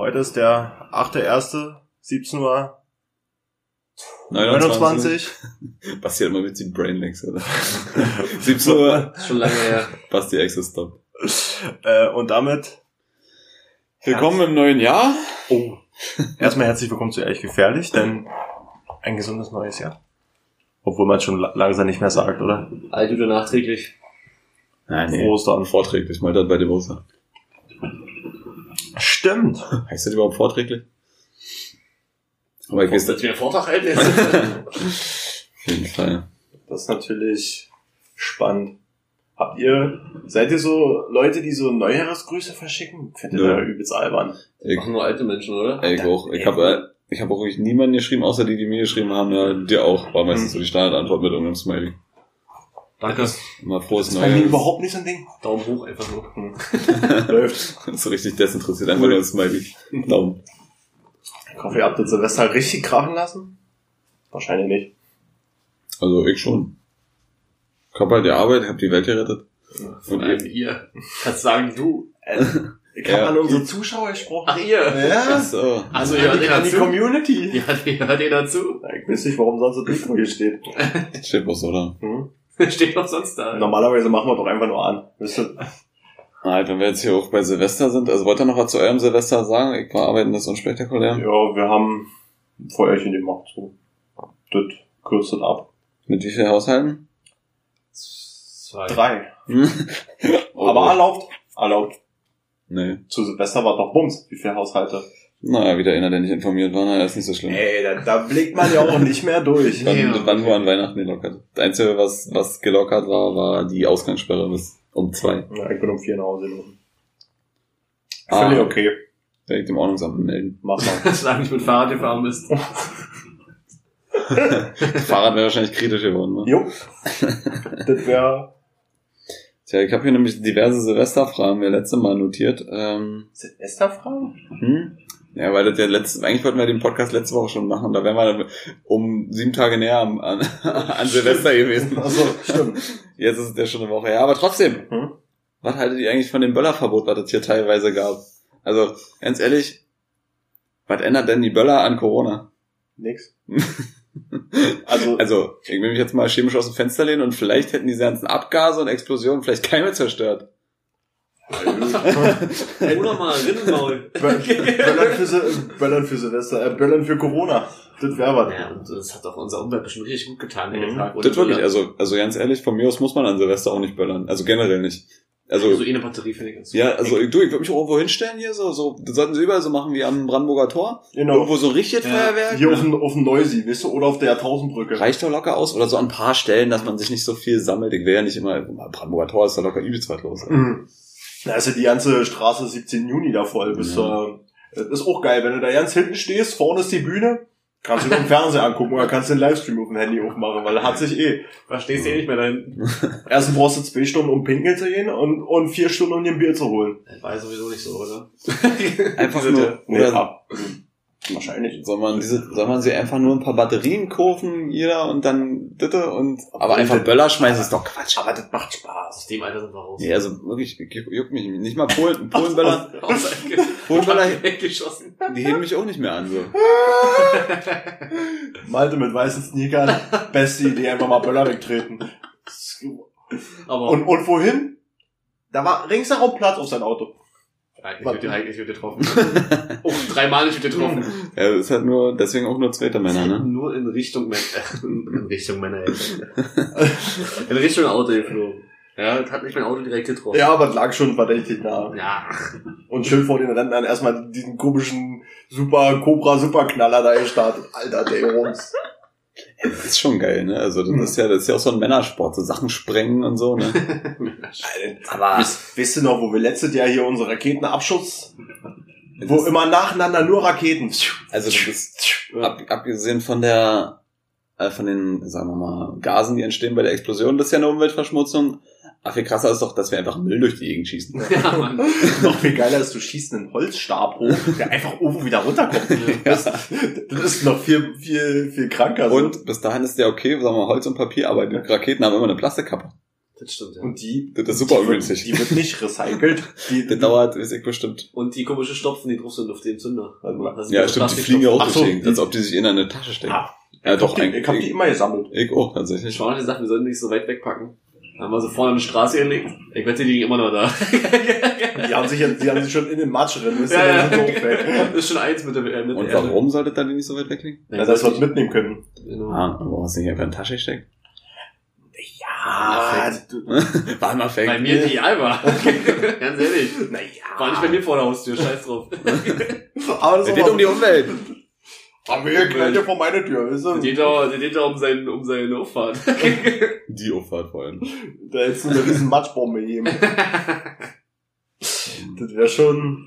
Heute ist der 8.1. 17 Uhr 29. 29. Basti hat immer mit den Brainlegs, oder? 17 Uhr, Schon lange her. Basti Access Stop. Äh, und damit Willkommen im neuen Jahr. Oh. Erstmal herzlich willkommen zu Ehrlich Gefährlich, denn ein gesundes neues Jahr. Obwohl man es schon la- langsam nicht mehr sagt, oder? Alt oder nachträglich. Nein, Frohe Ostern. Vorträglich, mal dort bei dem Oster. Stimmt. Heißt das überhaupt vorträglich? Aber ich weiß das Dass wir Vortrag halten auf jeden Fall. Das ist natürlich spannend. Habt ihr, seid ihr so Leute, die so Neujahresgrüße verschicken? Findet ihr übelst albern. Ich, Machen nur alte Menschen, oder? ich auch. Ich habe äh, ich hab auch wirklich niemanden geschrieben, außer die, die mir geschrieben haben. Ja, dir auch. War meistens so die Standardantwort mit irgendeinem Smiley. Danke. Immer frohes Das ist bei mir Neues. überhaupt nicht so ein Ding. Daumen hoch einfach nur. Hm. Läuft. so richtig desinteressiert. Einfach nur ein Smiley. Daumen. Ich hoffe, ihr habt das Silvester richtig krachen lassen. Wahrscheinlich nicht. Also ich schon. Ich hab halt die Arbeit, hab die Welt gerettet. Von einem ihr. Kannst sagen, du. Äh, Ich habe Ja. an unsere Zuschauer gesprochen. Ach, ihr. ja. Achso. Also, an, ihr hört die, ihr an die dazu? Community. Ja, ihr hört ihr dazu? Ja, Ich weiß nicht, warum sonst das Mikro hier steht. Steht was, oder? Hm? Steht doch sonst da. Normalerweise machen wir doch einfach nur an. Wisst ihr? Ah, wenn wir jetzt hier auch bei Silvester sind, also wollt ihr noch was zu eurem Silvester sagen? Ich war arbeiten, das ist unspektakulär. Ja, wir haben ein Feuerchen gemacht. So. Das kürzt das ab. Mit wie viel Haushalten? Zwei. Drei. Oh, Aber erlaubt. Erlaubt. Nee. Zu Silvester war doch Bums. Wie viele Haushalte? Naja, wieder einer, der nicht informiert war, naja, ist nicht so schlimm. Ey, da, da blickt man ja auch nicht mehr durch. Wann, Ja. wann war an Weihnachten gelockert? Das Einzige, was, was gelockert war, war die Ausgangssperre bis um zwei. Ja, ich bin um vier nach Hause gelaufen. Ah. Völlig okay. Werde ich dem Ordnungsamt melden. Mach mal. Solange ich mit Fahrrad gefahren bist. Fahrrad wäre wahrscheinlich kritisch geworden, ne? Jo. Das wäre Tja, ich habe hier nämlich diverse Silvesterfragen mir letzte Mal notiert. Ähm, Silvesterfrage? hm? Ja, weil das ja letzte, eigentlich wollten wir den Podcast letzte Woche schon machen, da wären wir dann um sieben Tage näher am, an, an Silvester gewesen. Achso, stimmt. Jetzt ist es ja schon eine Woche her, aber trotzdem. Hm? Was haltet ihr eigentlich von dem Böllerverbot, was es hier teilweise gab? Also, ganz ehrlich, was ändert denn die Böller an Corona? Nix. Also, Also, ich will mich jetzt mal chemisch aus dem Fenster lehnen und vielleicht hätten diese ganzen Abgase und Explosionen vielleicht Keime zerstört. Oder mal Rinnenmaul. Böllern für, Sil- Böllern für Silvester, äh, Böllern für Corona. Das wäre was. Ja, und das hat auch unser Umwelt bestimmt richtig gut getan, Mhm. den Tag. Das wirklich, also, also ganz ehrlich, von mir aus muss man an Silvester auch nicht böllern. Also generell nicht. Also, so eh eine Batterie finde ich ganz ja, also du, ich würde mich auch irgendwo hinstellen hier, so, so, das sollten sie überall so machen wie am Brandenburger Tor. Genau. Irgendwo so richtig Ja, Feuerwerk. Hier auf dem, auf dem Neusee, weißt du, oder auf der Jahrtausendbrücke. Reicht doch locker aus. Oder so an ein paar Stellen, dass man sich nicht so viel sammelt. Ich will ja nicht immer, Brandenburger Tor ist da locker übelst weit los. Mhm. Da ist ja die ganze Straße 17 Juni da voll. Bis, Ja. äh, das ist auch geil, wenn du da ganz hinten stehst, vorne ist die Bühne, kannst du den Fernseher angucken oder kannst den Livestream auf dem Handy aufmachen, weil er hat sich eh. Da stehst du eh nicht mehr da hinten. Erst brauchst du zwei Stunden, um pinkeln zu gehen und, und vier Stunden, um dir ein Bier zu holen. Das war sowieso nicht so, oder? Einfach nur, Nee, oder ab. Wahrscheinlich. soll man diese, soll man sie einfach nur ein paar Batterien kaufen, jeder, und dann bitte und, aber einfach Böller schmeißen ist doch Quatsch. Aber das macht Spaß. Aus dem Alter sind wir raus. Nee, also wirklich, juckt mich nicht mal Polen, Polenböller, Polenböller, weggeschossen. die heben mich auch nicht mehr an, so. Malte mit weißen Sneakern, beste Idee, einfach mal Böller wegtreten. Aber Und, und wohin? Da war ringsherum Platz auf sein Auto. Eigentlich wird dir eigentlich getroffen. oh, dreimal nicht getroffen. Ja, das ist halt nur, deswegen auch nur zweite Männer, ne? Nur in Richtung Männer. in Richtung Männer. in Richtung Auto geflogen. Ja, das hat nicht mein Auto direkt getroffen. Ja, aber es lag schon verdächtig nah. Ja. Und schön vor den Rentnern erstmal diesen komischen Super Cobra Superknaller da gestartet. Alter, der Jungs. Das ist schon geil, ne? Also, das ist ja, das ist ja auch so ein Männersport, so Sachen sprengen und so, ne? Aber weißt du noch, wo wir letztes Jahr hier unsere Raketenabschuss, wo immer nacheinander nur Raketen. Also, das ist, ab, abgesehen von der, äh, von den, sagen wir mal, Gasen, die entstehen bei der Explosion, das ist ja eine Umweltverschmutzung. Ach, viel krasser ist doch, dass wir einfach Müll durch die Gegend schießen. Ja, Mann. Noch viel geiler ist, du schießt einen Holzstab hoch, der einfach irgendwo wieder runterkommt. Das, das ist noch viel, viel, viel kranker. so. Und bis dahin ist der okay, sagen wir mal, Holz und Papier, aber die Raketen haben immer eine Plastikkappe. Das stimmt, ja. Und die, Das ist super die ungünstig. Wird, die wird nicht recycelt. Die, Das dauert, weiß ich bestimmt. Und die komische Stopfen, die drauf sind auf den Zünder. Sind Ja, so stimmt, die fliegen ja auch so, die Gegend, die- als ob die sich in eine Tasche stecken. Ah, ja, ich doch, hab die, eigentlich. ich hab die immer gesammelt. Ich auch, tatsächlich. Schwan hat gesagt, wir sollten nicht so weit wegpacken. Haben wir sie vorne an die Straße gelegt. Ich wette, die liegen immer noch da. Die haben sich, die haben sich schon in den Matsch drin. Das ist Ja, ja, so. Das ist schon eins mit der, äh, mit Und der Erde. warum sollte dann die nicht so weit weglegen? Ja, das wird mitnehmen können. Genau. Ah, warum hast du nicht einfach in die Tasche gesteckt? Ja, War mal fake. Bei mir ideal war. Ganz ehrlich. naja. War nicht bei mir vor der Haustür, scheiß drauf. Aber das Es ist geht aber- um die Umwelt. Aber wir knallt ja vor meine Tür, weißt Der du? geht da, der geht da um, seinen, um seine Auffahrt. Die Auffahrt vor allem. Da hättest du eine riesen Matschbombe geben. Das wäre schon.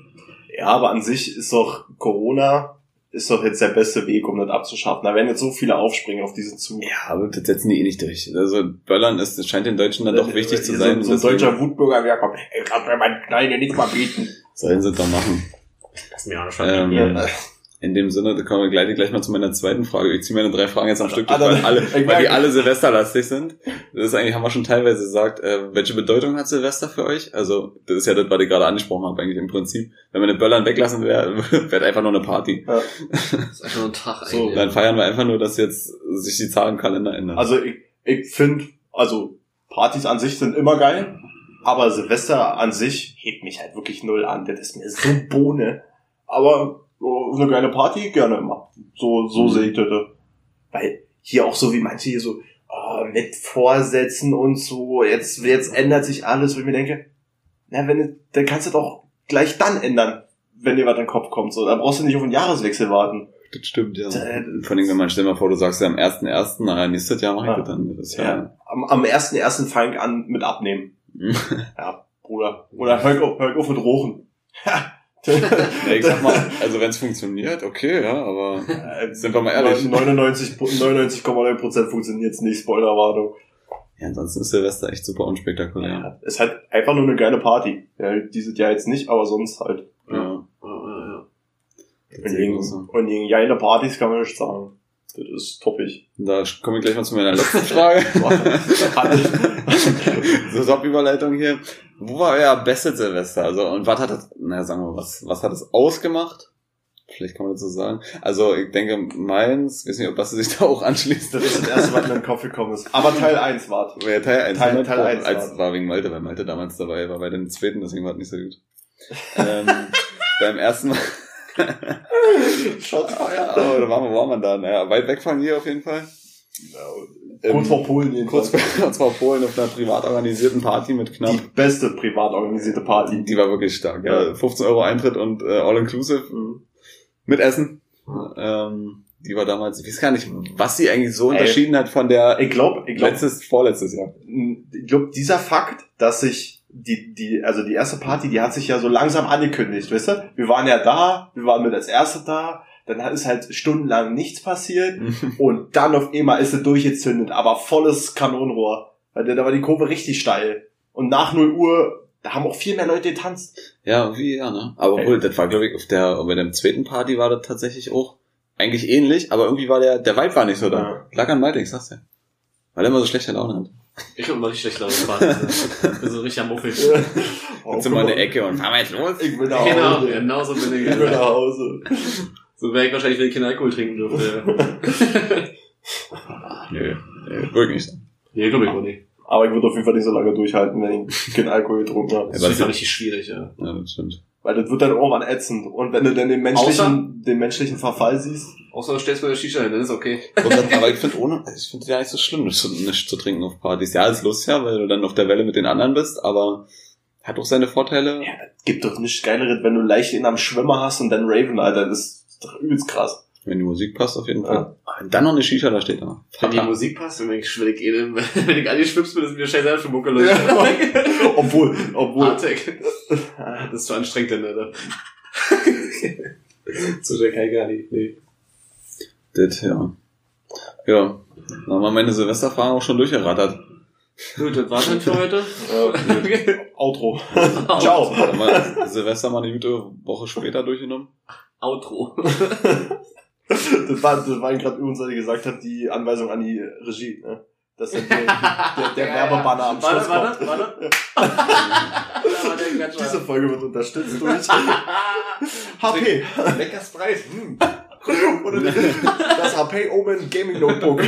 Ja, aber an sich ist doch Corona ist doch jetzt der beste Weg, um das abzuschaffen. Da werden jetzt so viele aufspringen auf diesen Zug. Ja, aber das setzen die eh nicht durch. Also Böllern ist, das scheint den Deutschen dann doch wichtig zu Hier sein. So, so ein deutscher Wutbürger, wer kommt, ey, kann mir meinen Knall nicht mal bieten. Sollen sie doch machen. Das ist mir auch Ähm, Ja. In dem Sinne, da kommen wir gleich, gleich mal zu meiner zweiten Frage. Ich ziehe meine drei Fragen jetzt am Stück durch, Ah, weil, alle, weil die alle Silvesterlastig sind. Das ist eigentlich, haben wir schon teilweise gesagt, äh, welche Bedeutung hat Silvester für euch? Also, das ist ja das, was ich gerade angesprochen habe, eigentlich im Prinzip. Wenn wir eine Böllern weglassen wäre, wäre einfach nur eine Party. Das ist einfach nur ein Tag So, eigentlich. Dann feiern wir einfach nur, dass jetzt sich die Zahlen im Kalender ändern. Also ich, ich finde, also Partys an sich sind immer geil, aber Silvester an sich hebt mich halt wirklich null an. Das ist mir so Bohne. Aber eine geile Party gerne immer. So, so Mhm. sehe ich das. Weil hier auch so wie manche hier so oh, mit Vorsätzen und so, jetzt, jetzt ändert sich alles, wo ich mir denke, na, wenn du, dann kannst du doch gleich dann ändern, wenn dir was in den Kopf kommt. So, dann brauchst du nicht auf den Jahreswechsel warten. das stimmt, ja. Äh, Vor allem, wenn man, stell mal vor, du sagst ja am 1.1., na, nächstes Jahr mach ich Ja. das dann. Das ja. Am, am ersten ersten fange ich an mit abnehmen. Ja, Bruder. Oder hör auf, hör auf mit Rochen. Ja, ich sag mal, also wenn es funktioniert, okay, ja, aber sind wir mal ehrlich. 99 99,9% funktioniert's nicht, Spoilerwarnung. Ja, ansonsten ist Silvester echt super unspektakulär. Ja. Ist halt einfach nur eine geile Party. Ja, dieses Jahr jetzt nicht, aber sonst halt. Ja. Ja, ja, ja. Und gegen, so. und gegen geile Partys kann man nicht sagen. Das ist toppig. Da komme ich gleich mal zu meiner letzten Frage. so Top-Überleitung hier. Wo war euer bestes Silvester? Also, und was hat das, naja, sagen wir mal, was, was hat es ausgemacht? Vielleicht kann man das so sagen. Also, ich denke, meins, weiß nicht, ob das sich da auch anschließt. Das ist das erste, was mir in den Kopf gekommen ist. Aber Teil 1 war. War ja Teil 1. Teil- Teil eins als, war. war wegen Malte, weil Malte damals dabei war, bei dem zweiten, deswegen war es nicht so gut. ähm, beim ersten Mal. Shots ja, oh, da waren wir, wo waren wir da? Naja, weit weg von hier auf jeden Fall. Kurz Ähm, vor Polen Kurz jedenfalls. vor, kurz vor Polen auf einer privat organisierten Party mit knapp. Die beste privat organisierte Party. Die war wirklich stark. Ja. Ja. 15 Euro Eintritt und äh, All-Inclusive Mhm. mit Essen. Ähm, die war damals, ich weiß gar nicht, was sie eigentlich so Ey. unterschieden hat von der Ich glaube, ich glaube, letztes, vorletztes Jahr. ich glaube, dieser Fakt, dass sich die, die, also die erste Party, die hat sich ja so langsam angekündigt, weißt du? Wir waren ja da, wir waren mit als Erste da, dann ist halt stundenlang nichts passiert und dann auf einmal ist sie durchgezündet, aber volles Kanonenrohr. Weil Da war die Kurve richtig steil. Und nach 0 Uhr, da haben auch viel mehr Leute getanzt. Ja, wie, ja, ne? Aber Ey. wohl, das war, glaube ich, auf der, bei der zweiten Party war das tatsächlich auch eigentlich ähnlich, aber irgendwie war der, der Vibe war nicht so da. Ja. Lag an Malte, ich sag's dir. Weil er immer so schlechte Laune hat. Ich hab immer richtig schlecht Laune gefahren. Ich bin so richtig am Muffel. Jetzt sind wir in der Ecke und fahren wir jetzt los. Ich will nach Genau, Hause. genau so bin ich. Ich will nach Hause. So wäre ich wahrscheinlich, wenn ich keinen Alkohol trinken dürfte. Nö, nö, wirklich nicht. nee, glaube ich auch nicht. Aber ich würde auf jeden Fall nicht so lange durchhalten, wenn ich keinen Alkohol getrunken habe. Das ist ja richtig schwierig, ja. Ja, das stimmt. Weil das wird dann irgendwann ätzend. Und wenn du dann den menschlichen, den menschlichen Verfall siehst, Außer du stellst mir eine Shisha hin, dann ist okay. Und dann, aber ich finde ohne, ich finde ja nicht so schlimm, nicht zu, nicht zu trinken auf Partys. Ja, ist lustig, ja, weil du dann auf der Welle mit den anderen bist, aber hat auch seine Vorteile. Ja, gibt doch nichts Geileres, wenn du leicht in am Schwimmer hast und dann Raven, Alter. Das ist doch übelst krass. Wenn die Musik passt, auf jeden Ja. Fall. Und dann noch eine Shisha, da steht da. Wenn die. Musik passt, wenn ich schwierig eh, wenn ich angeschwipst bin, ist mir scheiße für Mucke, Leute. Ja. obwohl, obwohl. Hardtech. Das ist zu anstrengend, dann, Alter. so schnell kann ich gar nicht, nee. Das, ja. Ja. Dann haben wir meine Silvesterfragen auch schon durchgerattert. Gut, das war's dann für heute. Outro. Ciao. Silvester mal eine gute Woche später durchgenommen. Outro. Das war, das war gerade übrigens, als ich gesagt habe, die Anweisung an die Regie. Ne? Das ist der, der, der Werbebanner am Schluss Warte, kommt. warte, war der Klatscher. Diese Folge wird unterstützt durch HP. Leckers Preis. Hm. Oder das HP Omen Gaming Notebook.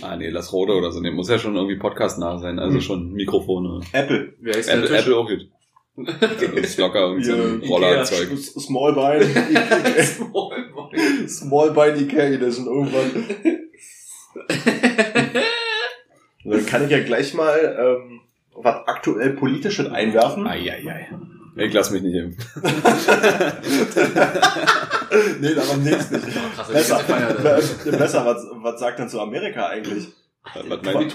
Ah, nee, das Rode oder so. Nee, muss ja schon irgendwie Podcast nah sein. Also schon Mikrofone. Apple. Wie heißt Apple? Apple auch gut. Das ist locker irgendwie so ein Rollerzeug. Smallbein. Smallboy. Smallbein Ikea Edition irgendwann. Dann kann ich ja gleich mal ähm, was aktuell politisches einwerfen. Eieiei. Ich lass mich nicht impfen. nee, darum geht's nicht. Krass, Besser, besser was, was sagt denn zu Amerika eigentlich? Was. Und ich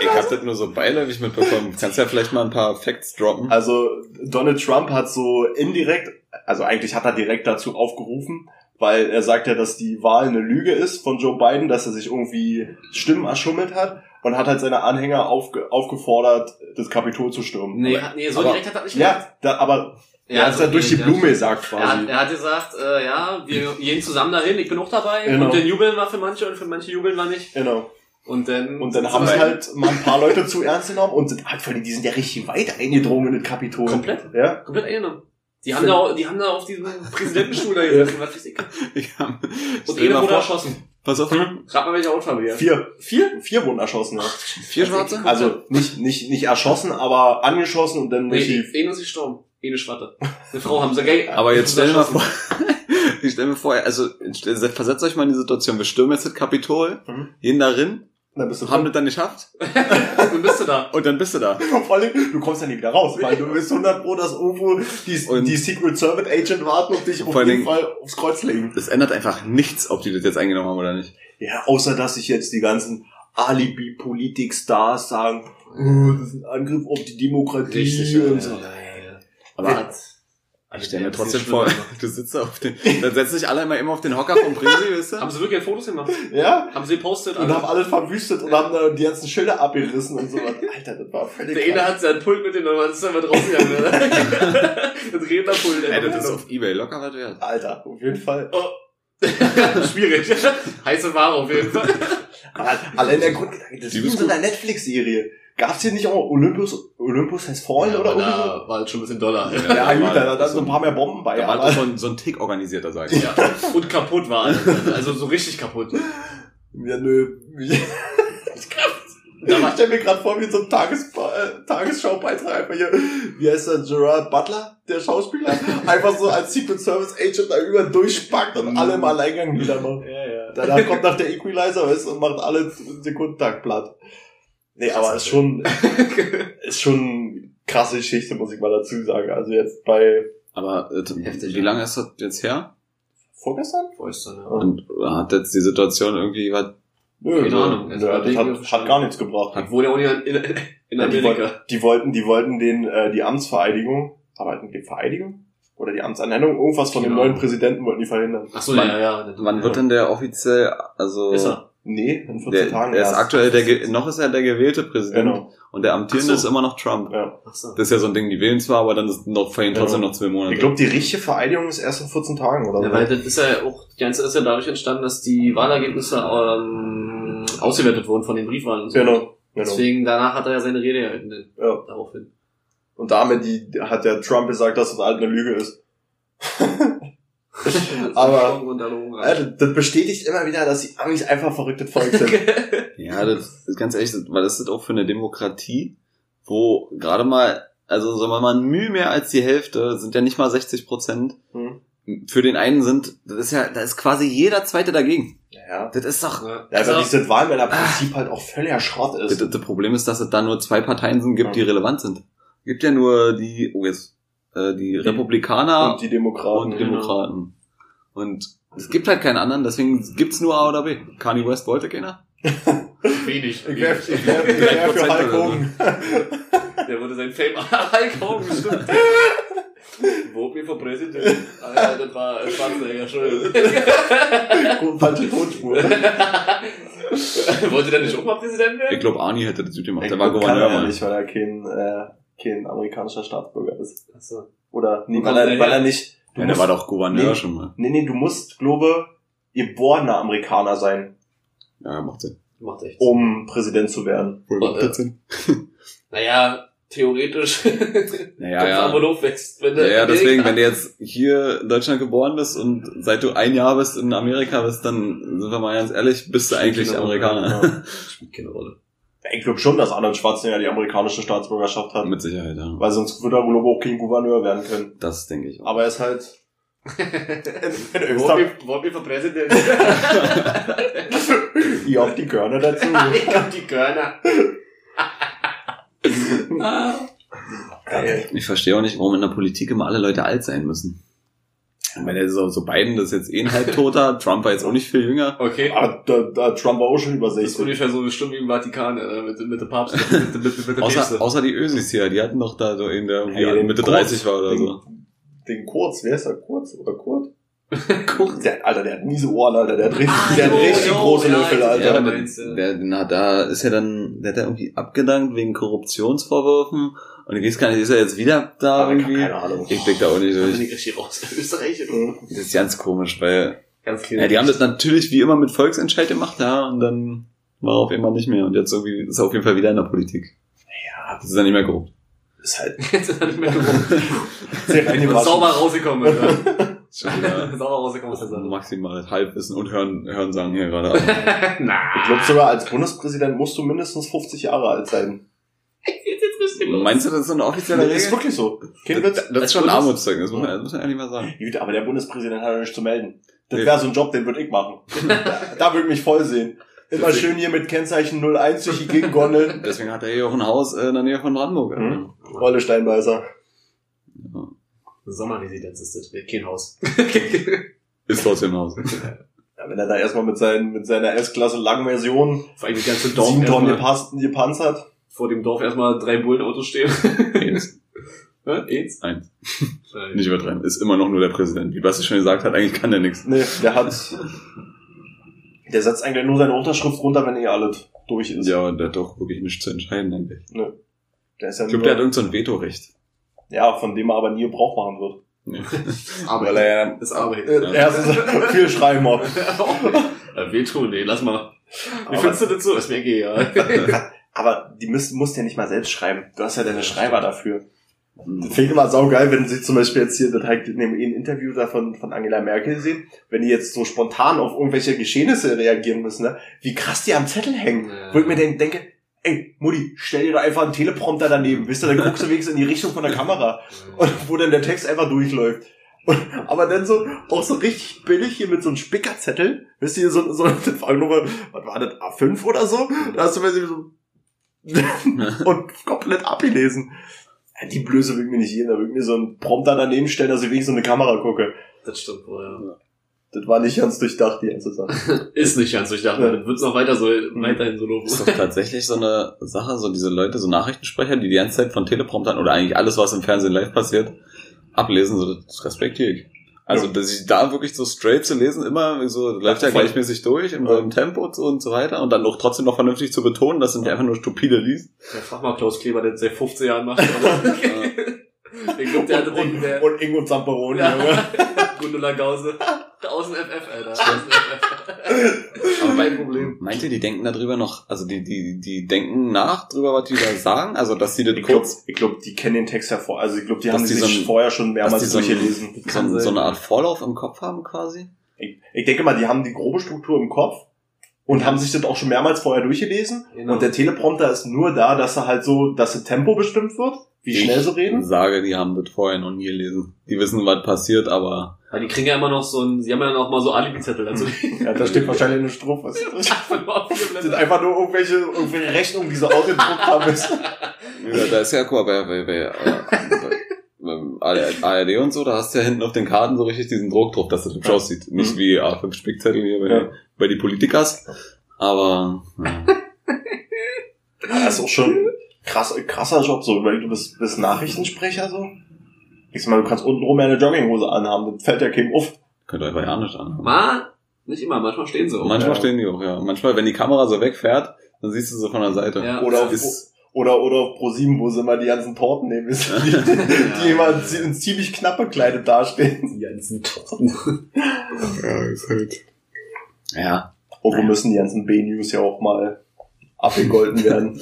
Ich hab das nur so beiläufig mitbekommen. Kannst ja vielleicht mal ein paar Facts droppen? Also Donald Trump hat so indirekt, also eigentlich hat er direkt dazu aufgerufen, weil er sagt ja, dass die Wahl eine Lüge ist von Joe Biden, dass er sich irgendwie Stimmen erschummelt hat und hat halt seine Anhänger aufge aufgefordert, das Kapitol zu stürmen. Nee, hat- nee, so Aber- direkt hat er nicht gemacht. Ja, da, aber er hat es ja durch die. Blume gesagt Er hat, quasi. er hat gesagt, äh, ja, wir gehen zusammen dahin, ich bin auch dabei. Genau. Und dann jubeln wir für manche und für manche jubeln wir nicht. Genau. Und dann, Und dann haben sie halt mal ein paar Leute zu ernst genommen und sind halt, vor allem, die sind ja richtig weit eingedrungen in das Kapitol. Komplett? Ja. komplett eingenommen. Die haben, da, die haben da auf diesem Präsidentenstuhl da gesessen, was weiß ich. Ich hab, Und einer wurde erschossen. pass auf, Rat mal, welcher Hautfarbe hier. Vier. Vier? Vier wurden erschossen, ja. vier Schwarze? Also nicht, nicht, nicht erschossen, aber angeschossen und dann Nee, richtig eine ist gestorben. Eine Schwatte. Eine Frau haben sie gay. Aber jetzt stell dir mal vor, ich stell mir vor, also versetzt euch mal in die Situation, wir stürmen jetzt das Kapitol, Mhm. gehen darin, Dann bist du haben das dann geschafft Dann bist du da. und dann bist du da. Vor allem, du kommst ja nie wieder raus, weil du bist 100 Pro, dass irgendwo die, Und- die Secret Service Agent warten und dich auf jeden Dingen- Fall aufs Kreuz legen. Es ändert einfach nichts, ob die das jetzt eingenommen haben oder nicht. Ja, außer dass sich jetzt die ganzen Alibi-Politik-Stars sagen, oh, das ist ein Angriff auf die Demokratie und so. Aber ich stell mir trotzdem vor, du sitzt da auf den, dann setzen sich alle immer immer auf den Hocker vom Presi, weißt du? Haben sie wirklich Fotos gemacht? Ja? Haben sie gepostet? Und haben alles verwüstet und haben da die ganzen Schilder abgerissen und so. Alter, das war völlig Der eine hat seinen Pult mit dem, dann ist er mal draufgegangen. Ne? das Rednerpult. Ey, das ist auf Ebay locker was wert. Alter, auf jeden Fall. Schwierig. Heiße Ware auf jeden Fall. Aber allein der Grund, das ist wie so einer Netflix-Serie. Gab's hier nicht auch Olympus, Olympus has fallen oder irgendwie so? war halt schon ein bisschen Dollar. Ja, gut, war- da, da sind ein paar mehr Bomben bei, Da war schon so ein Tick organisierter, sag ich. Ja. Und kaputt war. Also so richtig kaputt. ja, nö. Da ich war, stell mir gerade vor, wie so ein Tages äh, Tagesschaubeitrag einfach hier, wie heißt der, Gerard Butler, der Schauspieler, einfach so als Secret Service Agent da über durchspackt und alle im Alleingang wieder macht. ja, ja. Danach kommt nach der Equalizer, weißt du, und macht alle einen Sekundentag platt. Nee, aber ist schon, ist schon eine krasse Geschichte, muss ich mal dazu sagen. Also jetzt bei Aber äh, Heftig, wie ja. lange ist das jetzt her? vorgestern? Fäuste, ne? Und hat jetzt die Situation irgendwie was Nö, Keine nö, Ahnung. nö, Also, das da hat, hat gar nichts gebracht. Hat wohl ja auch nicht in, in, in Ja, die, wollten, Amerika. die wollten, die wollten den, äh, die Amtsvereidigung, aber die Vereidigung? Oder die Amtsernennung, irgendwas von dem Genau. neuen Präsidenten wollten die verhindern. Ach so, Wann- ja, ja. Wann wird denn der offiziell, also Ist er. Nee, in 14 der, Tagen der ist erst. aktuell der noch ist er der gewählte Präsident Genau, und der amtierende so. ist immer noch Trump. ja. Ach so. Das ist ja so ein Ding, die wählen zwar, aber dann ist noch vergehen trotzdem Genau. noch zwei Monate. Ich glaube, die richtige Vereidigung ist erst in 14 Tagen oder Ja, weil das ist ja auch, die ganze ist ja dadurch entstanden, dass die Wahlergebnisse ähm, ausgewertet wurden von den Briefwahlen und so. Genau, genau. Deswegen, danach hat er ja seine Rede gehalten, Ja. daraufhin. Und damit die, hat der Trump gesagt, dass das halt eine Lüge ist. Aber- Alter, das bestätigt immer wieder, dass die Amis einfach verrücktes Volk sind. Ja, das ist ganz ehrlich, das- weil das ist auch für eine Demokratie, wo gerade mal, also sagen wir mal, Mühe mehr als die Hälfte, sind ja nicht mal 60 Prozent, Hm. für den einen sind, das ist ja, da ist quasi jeder Zweite dagegen. Ja. Das ist doch, Ja. Ja, weil Also, dieses Wahlmännerprinzip halt auch völliger Schrott das, ist. das Problem ist, dass es da nur zwei Parteien sind, gibt, die relevant sind. Gibt ja nur die, oh jetzt, äh, die Republikaner Und die Demokraten. und Demokraten. Und es gibt halt keinen anderen, deswegen gibt's nur A oder B. Kanye West wollte keiner. wenig. Ich wär, ich wär, ich wär für 3% Hulk. Hogan. Der wurde sein Fame Hulk Hogan, stimmt. Vote me for President. Ah, ja, das war Schwarzenegger, Entschuldigung. Falsche Tonspur. Wollte der nicht auch mal Präsident Ich werden? glaube, Arnie hätte das gut gemacht. Ich Der war kann Gouverneur er ja mal. nicht, weil er kein, äh, kein amerikanischer Staatsbürger ist. Achso. Oder, nee, weil er, der weil er nicht, du Ja, der musst, war doch Gouverneur Nee. schon mal. nee, nee, du musst, glaube, geborener Amerikaner sein. Ja, macht Sinn. Macht echt. um Präsident zu werden. Wo macht das Sinn? Naja, theoretisch. Naja, ja. aber wächst, wenn du Ja, ja, deswegen, wenn du jetzt hier in Deutschland geboren bist und seit du ein Jahr bist in Amerika bist, dann sind wir mal ganz ehrlich, bist du eigentlich Amerikaner. Ja. Spielt keine Rolle. Ich glaube schon, dass Arnold Schwarzenegger die amerikanische Staatsbürgerschaft hat. Mit Sicherheit, ja. Weil sonst würde er wohl auch kein Gouverneur werden können. Das denke ich auch. Aber er ist halt in, in Wollen wir, für Präsident? Ihr auf die Körner dazu. ich hab die Körner. Geil. Ich verstehe auch nicht, warum in der Politik immer alle Leute alt sein müssen. Ich meine, so, so Biden, das ist jetzt eh ein Halbtoter, Trump war jetzt auch nicht viel jünger. Okay. Aber da, da Trump war auch schon über Das ist 60. ungefähr so bestimmt wie im Vatikan, äh, mit, mit dem Papst, mit, mit, mit, mit der Außer, Päpste. außer die Ösis hier, die hatten doch da so in der irgendwie Ja, den Mitte Kurz, 30 war oder den, so. Den Kurz, wer ist der Kurz? Oder Kurt? Kurz. Der, Alter, der hat miese Ohren, Alter. Der hat richtig, Ah, der hat richtig jo, große ja, Löffel, Alter. Ja, du. der, na, da ist ja dann, der hat ja irgendwie abgedankt wegen Korruptionsvorwürfen und ich weiß gar nicht, ist er jetzt wieder da Aber irgendwie? keine Ahnung. Ich blick da auch nicht durch. ich richtig raus. Österreich. Mhm. Das ist ganz komisch, weil, Ganz ja, die haben das natürlich wie immer mit Volksentscheid gemacht, ja, und dann war er auf einmal nicht mehr und jetzt irgendwie ist er auf jeden Fall wieder in der Politik. Ja, Das ist dann nicht mehr korrupt. ist halt Jetzt ist er nicht mehr gewonnen. sehr sauber rausgekommen, wieder sauber rausgekommen ist der Sache. maximal Halbwissen und Hören, Hören sagen hier gerade. Na. Ich glaube sogar als Bundespräsident musst du mindestens 50 Jahre alt sein. Jetzt, jetzt bist du los. Meinst du, das ist so eine offizielle Das ist Regel? wirklich so. Kein Witz. Das, das ist schon ein Armutszeugnis, das muss man, das muss man ehrlich mal sagen. Gut, aber der Bundespräsident hat ja nichts zu melden. Das wäre so ein Job, den würde ich machen. da würde ich mich voll sehen. Immer Deswegen- schön hier mit Kennzeichen 01 durch die Gegend gondeln. Deswegen hat er hier auch ein Haus äh, in der Nähe von Brandenburg. Mhm. Rolle Steinbeißer. Ja. Sommerresidenz ist das. Kein Haus. Ist trotzdem ein Haus. Ja, wenn er da erstmal mit, seinen, mit seiner S-Klasse Langversion Vor allem die ganze Dorf sieben Tonnen erstmal, gepanzt- gepanzert. Vor dem Dorf erstmal drei Bullenautos stehen. Eins. Hä? Eins? Eins. Nicht übertreiben. Ist immer noch nur der Präsident. Wie Basti schon gesagt hat, eigentlich kann der nichts. Nee, der hat. Der setzt eigentlich nur seine Unterschrift runter, wenn eh alles durch ist. Ja, der hat doch wirklich nichts zu entscheiden, eigentlich. Der ist ja Ich glaube, der hat nur, irgend so Vetorecht. ja, von dem er aber nie Gebrauch machen wird. Nee. Aber Weil er ja Das Arbeit. Äh, Erstens, viel schreiben auch. Äh, Veto, nee, lass mal. Wie Aber- findest du das so? Ist mir egal. Aber die müssen, musst ja nicht mal selbst schreiben. Du hast ja deine Schreiber dafür. Mhm. finde ich immer saugeil, wenn sie zum Beispiel jetzt hier, das halt in dem ein Interview da von, von Angela Merkel sehen, wenn die jetzt so spontan auf irgendwelche Geschehnisse reagieren müssen, ne? wie krass die am Zettel hängen. Ja. Wo ich mir denk, denke, ey, Mutti, stell dir doch einfach einen Teleprompter daneben, wisst ihr, dann guckst du wenigstens in die Richtung von der Kamera und wo dann der Text einfach durchläuft. Und, aber dann so, auch so richtig billig hier mit so einem Spickerzettel, wisst ihr, so, so, nur, was war das, A5 oder so? Da hast du mir so, und komplett abgelesen. Die Blöße will mir nicht jeden, da will mir so einen Prompter daneben stellen, dass ich wenigstens so eine Kamera gucke. Das stimmt wohl, ja. Das war nicht ganz durchdacht, die ganze Sache. Ist nicht ganz durchdacht. Ja. Das wird noch weiter so, weiterhin so Ist laufen. doch tatsächlich so eine Sache, so diese Leute, so Nachrichtensprecher, die die ganze Zeit von Telepromptern oder eigentlich alles, was im Fernsehen live passiert, ablesen, so das respektiere ich. Also, Ja. dass ich da wirklich so straight zu lesen, immer so, läuft ja gleichmäßig durch, in Ja. seinem Tempo und so und so weiter, und dann auch trotzdem noch vernünftig zu betonen, dass sind ja einfach nur stupide liest. Ja, frag mal Klaus Kleber, der das seit 15 Jahren macht. Aber ich glaube, der hatte Und, den, der und Ingo Zamperoni, Junge. ja. Gundula Gause. Außen FF, Alter. Aber mein Problem. Meint ihr, die denken darüber noch, also die, die, die denken nach drüber, was die da sagen? Also, dass die das Ich glaube, kurz, ich glaub, die kennen den Text ja vor. Also ich glaube, die Dass haben die so sich ein- vorher schon mehrmals die so ein- durchgelesen. so, so eine Art Vorlauf im Kopf haben quasi? Ich, ich denke mal, die haben die grobe Struktur im Kopf und haben sich das auch schon mehrmals vorher durchgelesen. Genau. Und der Teleprompter ist nur da, dass er halt so, dass das Tempo bestimmt wird, wie schnell sie reden. Ich sage, die haben das vorher noch nie gelesen. Die wissen, was passiert, aber Weil die kriegen ja immer noch so ein, sie haben ja noch mal so Alibi-Zettel dazu. Ja, da steht wahrscheinlich eine Strophe. Das sind einfach nur irgendwelche, irgendwelche Rechnungen, die sie ausgedruckt haben müssen. Ja, da ist ja, mal, bei, bei, bei, äh, ARD und so, da hast du ja hinten auf den Karten so richtig diesen Druck drauf, dass das hübsch aussieht. Nicht Mhm. wie A5 Spickzettel hier bei, Ja. Bei die Politikers. Aber, ja. Ja, das ist auch schon krass, krasser Job, so, weil du bist, bist Nachrichtensprecher, so. Ich sag mal, du kannst untenrum ja eine Jogginghose anhaben, das fällt ja keinem auf. könnt ihr einfach ja nicht an. Ma, nicht immer, manchmal stehen sie auch. Manchmal ja. stehen die auch, ja. Manchmal, wenn die Kamera so wegfährt, dann siehst du so von der Seite. Ja. Oder Das auf, ist, oder, oder auf Pro7, wo sie immer die ganzen Torten nehmen, die, die immer in ziemlich knapp bekleidet dastehen. Die ganzen Torten. ja, ist halt. Ja. Irgendwo müssen die ganzen B-News ja auch mal abgegolten werden.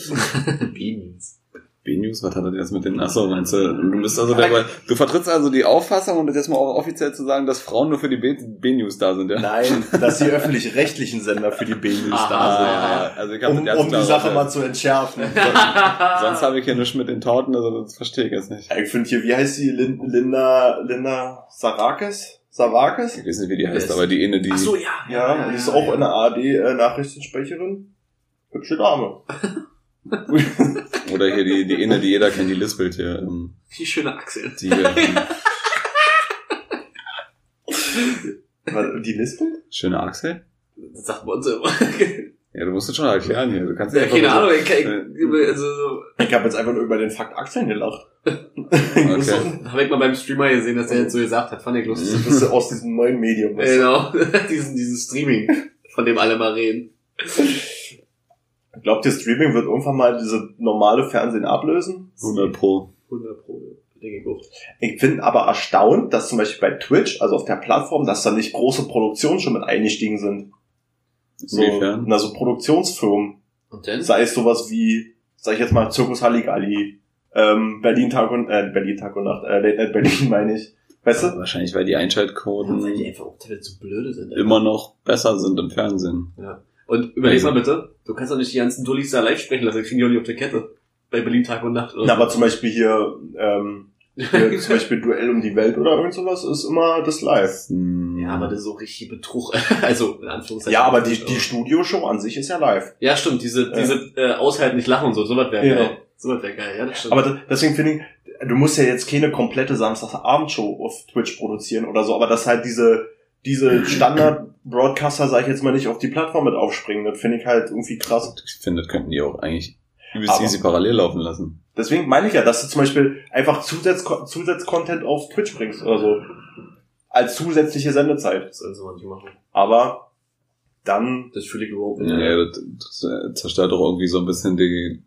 B-News. B-News, was hat er jetzt mit den, achso, meinst du, du bist also dabei, du vertrittst also die Auffassung, um das jetzt mal auch offiziell zu sagen, dass Frauen nur für die B-News da sind, ja? Nein, dass die öffentlich-rechtlichen Sender für die B-News da sind. Ah, also ich Um, um die Sache raus- mal zu entschärfen. Sonst habe ich hier nichts mit den Torten, also das verstehe ich jetzt nicht. Ich finde hier, wie heißt die? Lin Linda, Linda Sarakis? Savakis? Ich weiß nicht, wie die heißt, ist- aber die eine, die, Ach so, ja. Ja, die ist auch in der ARD-Nachrichtensprecherin. Hübsche Dame. oder hier die, die eine, die jeder kennt, die lispelt hier, ähm, Die schöne Achsel. die, ähm, Die Liste? schöne Axel? Das sagt man uns immer. Ja, du musst es schon erklären hier, du kannst ja, nicht keine Ahnung, so- ich, ich, also, so, Ich habe jetzt einfach nur über den Fakt Achseln gelacht. Okay. hab ich mal beim Streamer gesehen, dass der jetzt so gesagt hat. Fand ich lustig. Das ist aus diesem neuen Medium. du? Genau. diesen, diesen Streaming, von dem alle mal reden. Glaubt ihr, Streaming wird irgendwann mal diese normale Fernsehen ablösen? 100 pro. 100 Pro. Denke ich auch. Ich bin aber erstaunt, dass zum Beispiel bei Twitch, also auf der Plattform, dass da nicht große Produktionen schon mit eingestiegen sind. So, Inwiefern? na, so Produktionsfirmen. Und dann? Sei es sowas wie, sag ich jetzt mal, Zirkus Halligalli, ähm, Berlin Tag und, äh, Berlin Tag und Nacht, äh, Late Night Berlin meine ich. Weißt du? Wahrscheinlich, weil die Weil Einschaltquoten die einfach auch teilweise zu blöde sind. immer noch besser sind im Fernsehen. Und überleg mal bitte, du kannst doch nicht die ganzen Dullis da live sprechen lassen, kriegen die auch nicht auf der Kette. Bei Berlin Tag und Nacht oder Na, aber zum Beispiel hier, ähm, hier zum Beispiel Duell um die Welt oder irgend sowas ist immer das live. Hm. Ja, aber das ist so richtig Betrug. also, in Anführungszeichen. Ja, aber die, die Studioshow an sich ist ja live. Ja, stimmt, diese, Ja. diese äh, Aushalten, nicht lachen und so, sowas wäre Ja. geil. Sowas wäre geil, ja, das stimmt. Aber deswegen finde ich, du musst ja jetzt keine komplette Samstagabendshow auf Twitch produzieren oder so, aber dass halt diese, diese Standard-Broadcaster, sag ich jetzt mal, nicht auf die Plattform mit aufspringen, das finde ich halt irgendwie krass. Ich finde, das könnten die auch eigentlich übelst Aber- easy parallel laufen lassen. Deswegen meine ich ja, dass du zum Beispiel einfach Zusatz Zusatzcontent auf Twitch bringst oder so. Als zusätzliche Sendezeit. das sollen sie mal nicht machen. Aber dann, Das fühle ich überhaupt nicht. Ja, das, das äh, zerstört doch irgendwie so ein bisschen die.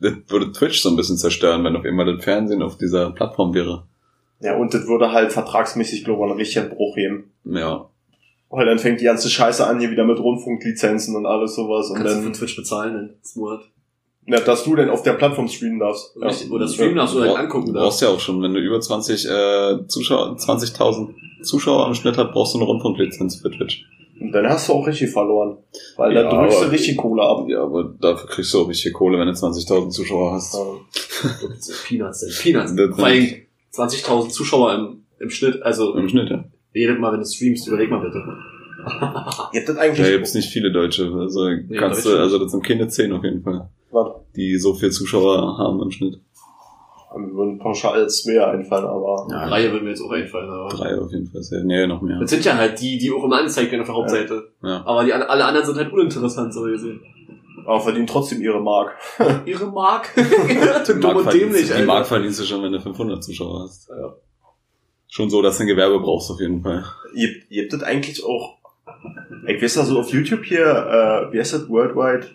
Das würde Twitch so ein bisschen zerstören, wenn auf einmal das Fernsehen auf dieser Plattform wäre. ja, und das würde halt vertragsmäßig, glaube ich, einen richtigen Bruch geben. Ja. Weil dann fängt die ganze Scheiße an, hier wieder mit Rundfunklizenzen und alles sowas. Und Kannst du für dann, Twitch bezahlen in diesem Monat? Ja, dass du denn auf der Plattform streamen darfst. Ja. Oder streamen darfst oder Du halt angucken Du darfst. brauchst ja auch schon, wenn du über 20 äh, Zuschauer, 20.000 Zuschauer im Schnitt hast, brauchst du eine Rundfunklizenz für Twitch. Und dann hast du auch richtig verloren. Weil Ja, da drückst du aber- richtig Kohle ab. Ja, aber dafür kriegst du auch richtig Kohle, wenn du 20.000 Zuschauer hast. Ja. Peanuts, denn Peanuts. Vor allem 20.000 Zuschauer im, im Schnitt, also Im Schnitt, ja. jedes Mal, wenn du streamst, überleg mal bitte. Ihr habt das Da eigentlich. gibt's nicht viele Deutsche. Also kannst Deutsche du, also das sind keine 10 auf jeden Fall, Warte, die so viel Zuschauer haben im Schnitt. mir würden pauschal zwei einfallen, aber. Ja. Reihe würde mir jetzt auch einfallen, aber. Drei auf jeden Fall. Sehr, nee, noch mehr. Das sind ja halt die, die auch immer angezeigt werden auf der Hauptseite. Ja. Aber die, alle anderen sind halt uninteressant, so gesehen. Aber verdienen trotzdem ihre Mark. Ihre Mark. Die Dumm Mark und dämlich, Die Alter. Mark verdienst du schon, wenn du 500 Zuschauer hast. Ja. Schon so, dass du ein Gewerbe brauchst auf jeden Fall. Ihr, ihr habt das eigentlich auch. Ich weiß ja so auf YouTube hier, äh, wie heißt das? Worldwide?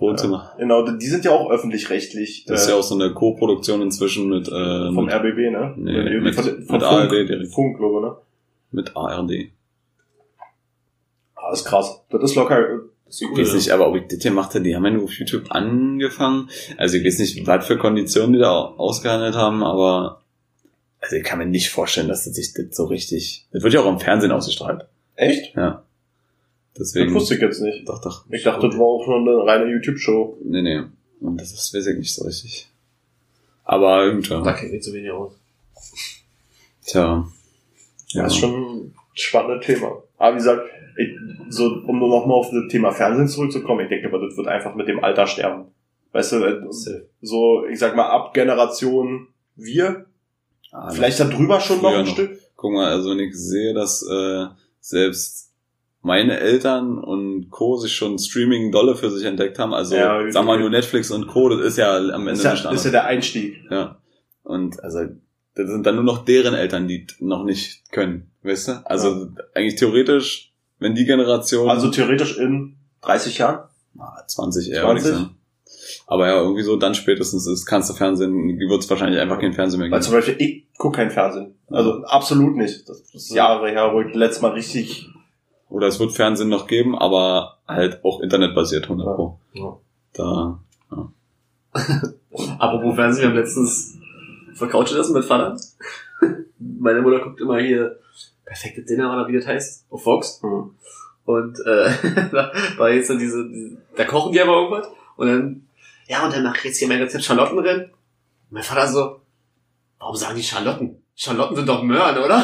Wohnzimmer. Genau, die sind ja auch öffentlich-rechtlich. Das ist äh, ja auch so eine Co-Produktion inzwischen mit, äh, vom mit, RBB, ne? Nee, mit- von, mit von ARD Funk, direkt. Funk, glaube ich, ne? mit ARD. Ah, ist krass. Das ist locker. Das ist Ich weiß nicht, aber ob ich das gemacht habe, die haben ja nur auf YouTube angefangen. Also ich weiß nicht, was für Konditionen die da ausgehandelt haben, aber also ich kann mir nicht vorstellen, dass das sich das so richtig. Das wird ja auch im Fernsehen ausgestrahlt. Echt? Ja. Das Deswegen. wusste ich jetzt nicht. Doch, doch. Ich dachte, das war auch schon eine reine YouTube-Show. Nee, nee. Und das ist, weiß ich nicht so richtig. Aber irgendwann. Da kennt nicht so wenig aus. Tja. Ja, ist schon ein spannendes Thema. Aber wie gesagt, ich, so, um nur nochmal auf das Thema Fernsehen zurückzukommen, ich denke aber, das wird einfach mit dem Alter sterben. Weißt du, äh, so, ich sag mal, ab Generation wir, Ah, vielleicht da drüber schon noch ein noch. Stück. Guck mal, also wenn ich sehe, dass äh, selbst meine Eltern und Co. sich schon Streaming dolle für sich entdeckt haben, also Ja, sag mal nur Netflix und Co., das ist ja am Ende Ist ja, ist ja der Einstieg. Ja. Und also das sind dann nur noch deren Eltern, die noch nicht können, weißt du? Also eigentlich theoretisch, wenn die Generation Also theoretisch in 30 Jahren. Ah, 20 eher, 20? würde ich sagen. Aber ja, irgendwie so dann spätestens ist, kannst du Fernsehen, wird es wahrscheinlich einfach kein Fernsehen mehr Weil geben. zum Beispiel, ich gucke kein Fernsehen. Also absolut nicht. Das ist Jahre her, wo ich letztes Mal richtig Oder es wird Fernsehen noch geben, aber halt auch internetbasiert, 100 Pro. Ja. Da, Apropos Fernsehen, wir haben letztens vercoucht essen mit Vater. Meine Mutter guckt immer hier perfekte Dinner oder wie das heißt, auf Fox. Mhm. Und äh, da war jetzt dann diese, diese, da kochen die aber irgendwas und dann, ja, und dann mache ich jetzt hier mein Rezept Charlottenrennen. Und mein Vater so, warum sagen die Schalotten? Schalotten sind doch Möhren, oder?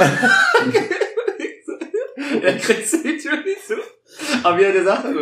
Er kriegt sie natürlich so. Aber wie er gesagt hat,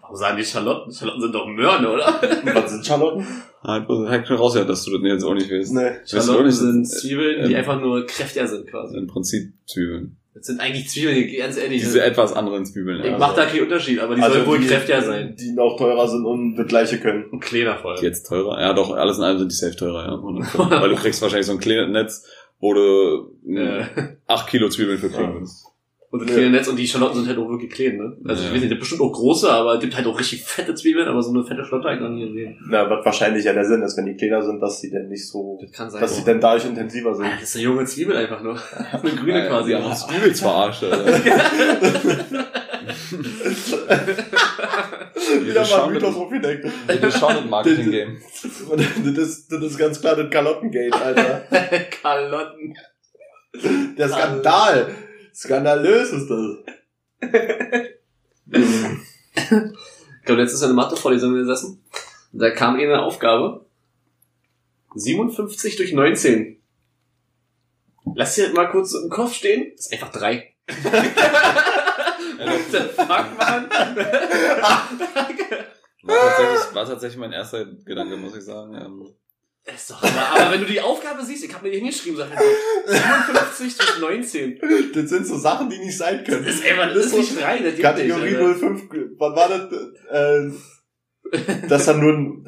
warum sagen die Schalotten? Schalotten sind doch Möhren, oder? Was sind Schalotten? halt, halt schon raus, ja, dass du das jetzt auch nicht willst. Nee. Du Schalotten nicht, sind Zwiebeln, die ähm, einfach nur kräftiger sind quasi. Im Prinzip Zwiebeln. Das sind eigentlich Zwiebeln, ganz ehrlich. Diese etwas anderen Zwiebeln. ich ja. mach da keinen Unterschied, aber die sollen wohl kräftiger sein. Die noch teurer sind und das gleiche können. Und kleiner voll. Die jetzt teurer? Ja, doch, alles in allem sind die safe teurer, ja. 100 Pro. Weil du kriegst wahrscheinlich so ein kleines Netz, wo du Äh, 8 Kilo Zwiebeln für kriegen Ja. willst. Und das kleine Netz und die Schalotten sind halt auch wirklich klein, ne? Also Ja. ich weiß nicht, das bestimmt auch große, aber es gibt halt auch richtig fette Zwiebeln, aber so eine fette Schlotte halt noch nie gesehen. Na, was wahrscheinlich ja der Sinn ist, wenn die kleiner sind, dass sie dann nicht so, Das kann sein. dass sie dann dadurch intensiver sind. Ah, das ist eine junge Zwiebel einfach nur. eine grüne quasi. Ja, du übelst verarscht, Alter. Wieder mal Mythos aufgedeckt. Das schon ein Marketing-Game. Das ist, das ist ganz klar das Kalottengate, Alter. Kalotten. Der Skandal. Skandalös ist das. Ich glaube, letztes Jahr eine Mathevorlesung gesessen. Und da kam eine Aufgabe. 57 durch 19. Lass dir mal kurz im Kopf stehen. Das ist einfach drei. What the fuck, Mann? War tatsächlich, war tatsächlich mein erster Gedanke, muss ich sagen. Ist doch aber, aber wenn du die Aufgabe siehst, ich habe mir die hingeschrieben, sag ich so, 57 durch 19. Das sind so Sachen, die nicht sein können. Das ist einfach, das ist nicht rein, das geht Kategorie nicht. Alter. 05, was war das? Äh, das dann nur ein,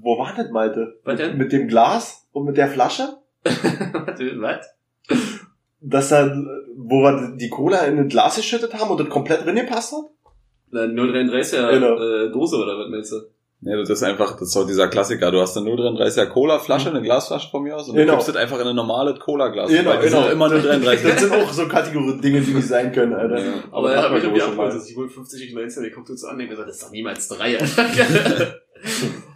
wo war das, Malte? Was denn? Mit dem Glas und mit der Flasche? Was? Dass dann, wo wir die Cola in ein Glas geschüttet haben und das komplett drin gepasst hat? Na, 0,33er Genau. äh, Dose oder was meinst du? Nee, das ist einfach, das ist auch dieser Klassiker. Du hast eine 0,33er Cola-Flasche, eine Glasflasche von mir aus, und du Genau. kippst das einfach in eine normale Cola-Glas. Genau, Weil genau. immer 0,33. Das sind auch so Kategorie Dinge, die nicht sein können, Alter. Ja. Aber er hat mich man irgendwie schon mal. abgeholt, 57 durch 19, der guckt uns an und gesagt, das ist doch niemals drei. Alter.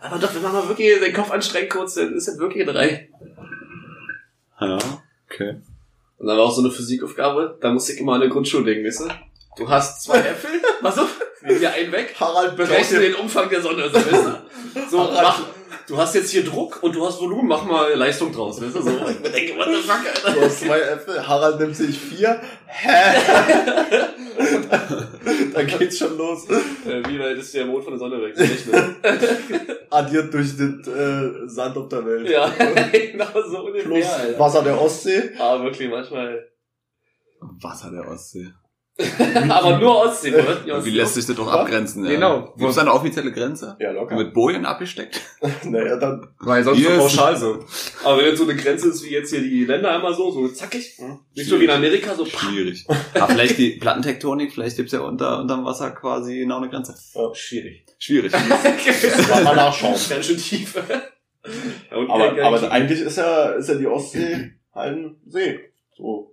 Aber doch, wenn man mal wirklich den Kopf anstrengt kurz, dann ist das wirklich drei. Ja, okay. Und dann war auch so eine Physikaufgabe, da musste ich immer an eine Grundschule denken, weißt du? Du hast zwei Äpfel, pass auf, nimm dir einen weg, Harald berechne den Umfang der Sonne, so, weißt du? So, mach, du hast jetzt hier Druck und du hast Volumen, mach mal Leistung draus, weißt du? So, ich mir denke, what the fuck, Du Alter? hast zwei Äpfel, Harald nimmt sich vier. Hä? da geht's schon los. Äh, Wie weit ist der Mond von der Sonne weg? Addiert durch den äh, Sand auf der Welt. Ja, genau so Plus Alter. Wasser der Ostsee. Aber wirklich, manchmal. Wasser der Ostsee. Aber nur Ostsee, oder? Wie lässt sich das doch abgrenzen? Ja. Genau. Gibt es eine offizielle Grenze? Ja, locker. Mit Bojen abgesteckt? naja, dann. Weil sonst so pauschal so. Aber wenn jetzt so eine Grenze ist, wie jetzt hier die Länder immer so, so zackig. Nicht so wie in Amerika, so. Schwierig. Aber vielleicht die Plattentektonik, vielleicht gibt's ja unter, unterm Wasser quasi genau eine Grenze. Schwierig. Schwierig. Mal, mal nachschauen. Ganz schön tief. Ja, Aber, aber eigentlich ist ja, ist ja die Ostsee halt ein See. So.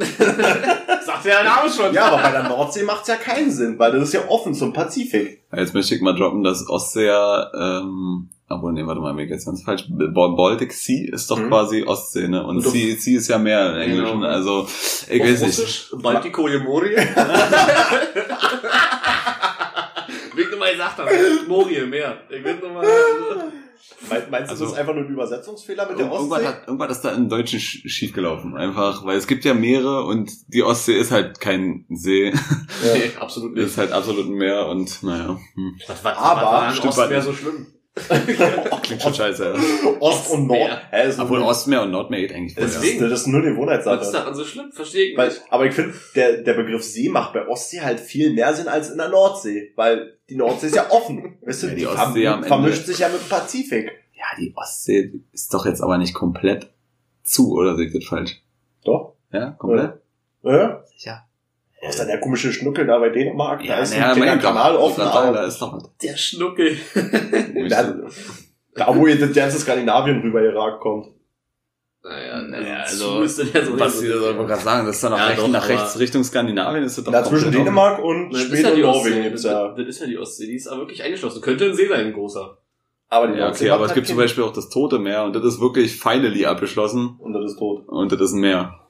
sagt der Name schon. Ja, aber bei der Nordsee macht's ja keinen Sinn, weil das ist ja offen zum Pazifik. Jetzt möchte ich mal droppen, dass Ostsee ja, ähm, obwohl, nee, warte mal, mir geht's ganz falsch. B- Baltic Sea ist doch Mhm. quasi Ostsee, ne? Und Und doch- Sea, sea ist ja mehr im Englischen, Genau. also, ich weiß nicht. Russisch, Baltiko Morie. Wie ich nochmal gesagt habe, Morie, mehr. Ich will nochmal. Mein- Meinst du, Also- das ist einfach nur ein Übersetzungsfehler mit der Irgendwas Ostsee? hat, irgendwas ist da im Deutschen sch- schiefgelaufen. Einfach, weil es gibt ja Meere und die Ostsee ist halt kein See. Nee, absolut nicht. ist halt absolut ein Meer und, naja, hm. Was, was, Aber- was war an stimmt, Ostmeer was- so schlimm? klingt schon scheiße, ja. Ost und Nord. Hä, ist Obwohl Ostmeer und Nordmeer geht eigentlich ja. Deswegen. das ist nur eine Was ist daran so schlimm? Verstehe ich Weil, nicht. aber ich finde, der, der Begriff See macht bei Ostsee halt viel mehr Sinn als in der Nordsee, weil die Nordsee ist ja offen. Weißt du, Ja, die die Ostsee am Ende- vermischt sich ja mit dem Pazifik. Ja, die Ostsee ist doch jetzt aber nicht komplett zu, oder sehe ich das falsch? Doch. Ja, komplett? Ja? Sicher. Was ist denn der komische Schnuckel da bei Dänemark? da ist ein kleiner Kanal ich offen, wollte da ist doch was. Der Schnuckel. da, da wo ihr das ganze Skandinavien rüber Irak kommt. Naja, Naja, also, also, ist ja so Was da soll man gerade sagen, das ist dann nach, Ja, rechts, doch, nach rechts Richtung Skandinavien ist das doch Da zwischen Dänemark und Schweden ja und die Norwegen Ostsee. gibt's Das, ja. das ist ja die Ostsee, die ist aber wirklich eingeschlossen. Könnte ein See sein, ein großer. Aber die Ja, okay, aber es halt gibt zum Beispiel auch das Tote Meer und das ist wirklich finally abgeschlossen Und das ist tot. und das ist ein Meer.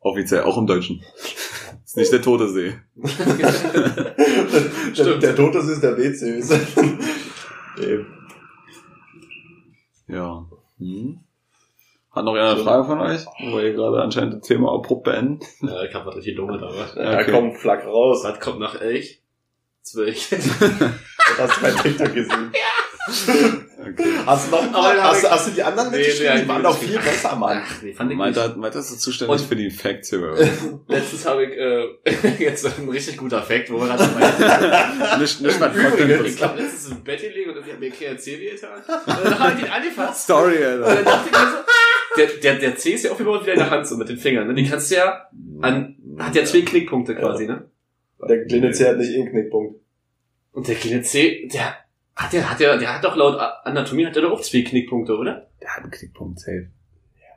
Offiziell, auch im Deutschen. Das ist nicht der Tote See. der, Stimmt. der Tote ist der WC. Eben. Ja. Hm. Hat noch einer eine Frage von euch? Wo ihr gerade anscheinend das Thema abrupt beenden. Ja, ich hab was richtig dumme da. was. Ja, Okay. komm, flack raus. Was kommt nach Elch? Zwölf. Das hast du bei TikTok gesehen. Okay. Hast du noch Aber hast, hab hast du die anderen Nee, mitgeschrieben? nee, die waren doch viel besser, Mann. Ach, nee, fand ich Meint nicht. ist zuständig Und- für die Facts hier. Letztens habe ich äh, jetzt ein richtig guter Fact, wo wir gerade dabei nicht, nicht mal Übrigens, Content Ich glaube, letztens im Bett gelegen und irgendwie hat mir KRC wehgetan. Und dann habe ich den angefasst. Story, Und Alter. dann dachte ich mir so, der, der, der C ist ja aufgebaut wieder in der Hand, so mit den Fingern. Ne? Die kannst du ja an, hat ja zwei Knickpunkte quasi, ne? Der kleine C hat nicht einen Knickpunkt. Und der kleine C, der hat ja, hat ja, der hat doch laut Anatomie hat er doch auch zwei Knickpunkte, oder? Der hat einen Knickpunkt safe.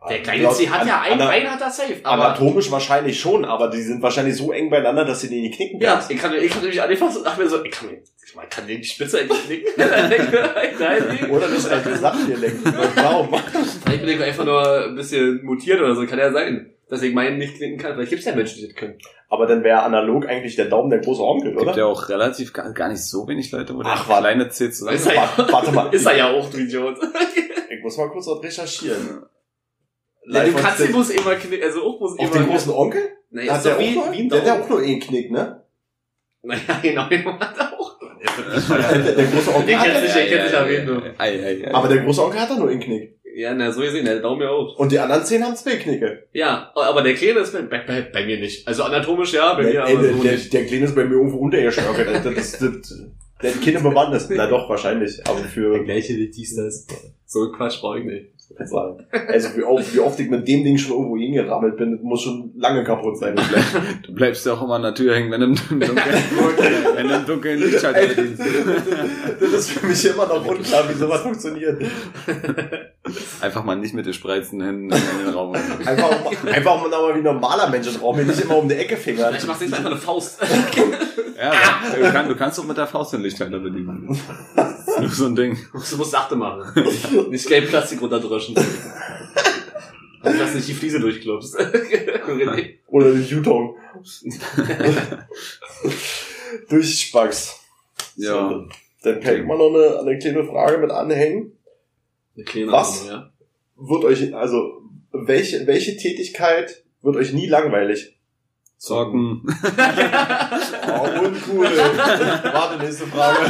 Der kleine C hat ja einen, einen hat er safe. Aber Anatomisch wahrscheinlich schon, aber die sind wahrscheinlich so eng beieinander, dass sie die nicht knicken ja, kannst. ich kann, ich kann nämlich angefasst und dachte mir so, ich kann, ich meine, kann den die Spitze eigentlich knicken? Nein, Oder das alte Sattelgelenk. Warum? Vielleicht bin ich einfach nur ein bisschen mutiert oder so, kann ja sein. Dass ich meinen nicht knicken kann. Vielleicht gibt es ja Menschen, die das können. Aber dann wäre analog eigentlich der Daumen der große Onkel, Gibt oder? ja auch relativ gar, gar nicht so wenig Leute, wo Ach, warte. kleine C zusammen Ist er ja, Warte, mal. ist er ja auch, du Idiot. Ich muss mal kurz was recherchieren. Ja, du kannst den Bus immer knicken, also auch Auf immer. den großen Onkel? Naja, Hat ist der doch auch wie, nur? wie ein Der hat ja auch nur einen Knick, ne? Naja, genau, den hat er auch. Der, der große Onkel Den hat kennst ja, du nicht, den kennst du ja wen, du. Ei, ei, ei. aber der große Onkel hat doch nur einen Knick. Ja, na, so gesehen, der Daumen ja auch. Und die anderen zehn haben zwei Knicke. Ja, aber der Kleine ist bei, bei, bei, bei mir nicht. Also anatomisch ja, bei mir Der, aber der, so der, nicht. der Kleine ist bei mir irgendwo untergeschnörkelt. Das, das, das, der hat keine Bewandtnis. Na doch, wahrscheinlich. Aber für, gleiche wie dies, das. So ein Quatsch brauche ich nicht. Also wie oft, wie oft ich mit dem Ding schon irgendwo hingerammelt bin, das muss schon lange kaputt sein. Du bleibst ja auch immer an der Tür hängen, wenn du im Dunkeln, wenn du im Dunkeln Lichtschalter bedienst. das ist für mich immer noch unklar, wie sowas funktioniert. Einfach mal nicht mit den spreizenden Händen in den Raum. Einfach, auch mal- einfach auch mal wie ein normaler Mensch im Raum, hier nicht immer um die Ecke fingern. Vielleicht machst du jetzt einfach eine Faust. Ja, du, kann, du kannst doch mit der Faust den Lichtschalter bedienen. Das ist nur so ein Ding. Du musst Sachte machen. Nicht gelb Plastik runterdröschen. Also, dass nicht die Fliese durchklopfst. Oder den Jutong. Durchspackst. Ja. So, dann kann ich mal noch eine, eine kleine Frage mit anhängen. Eine kleine Was? Ahnung, ja. Wird euch, also, welche, welche Tätigkeit wird euch nie langweilig? Zocken. Oh, uncool. Warte, nächste Frage.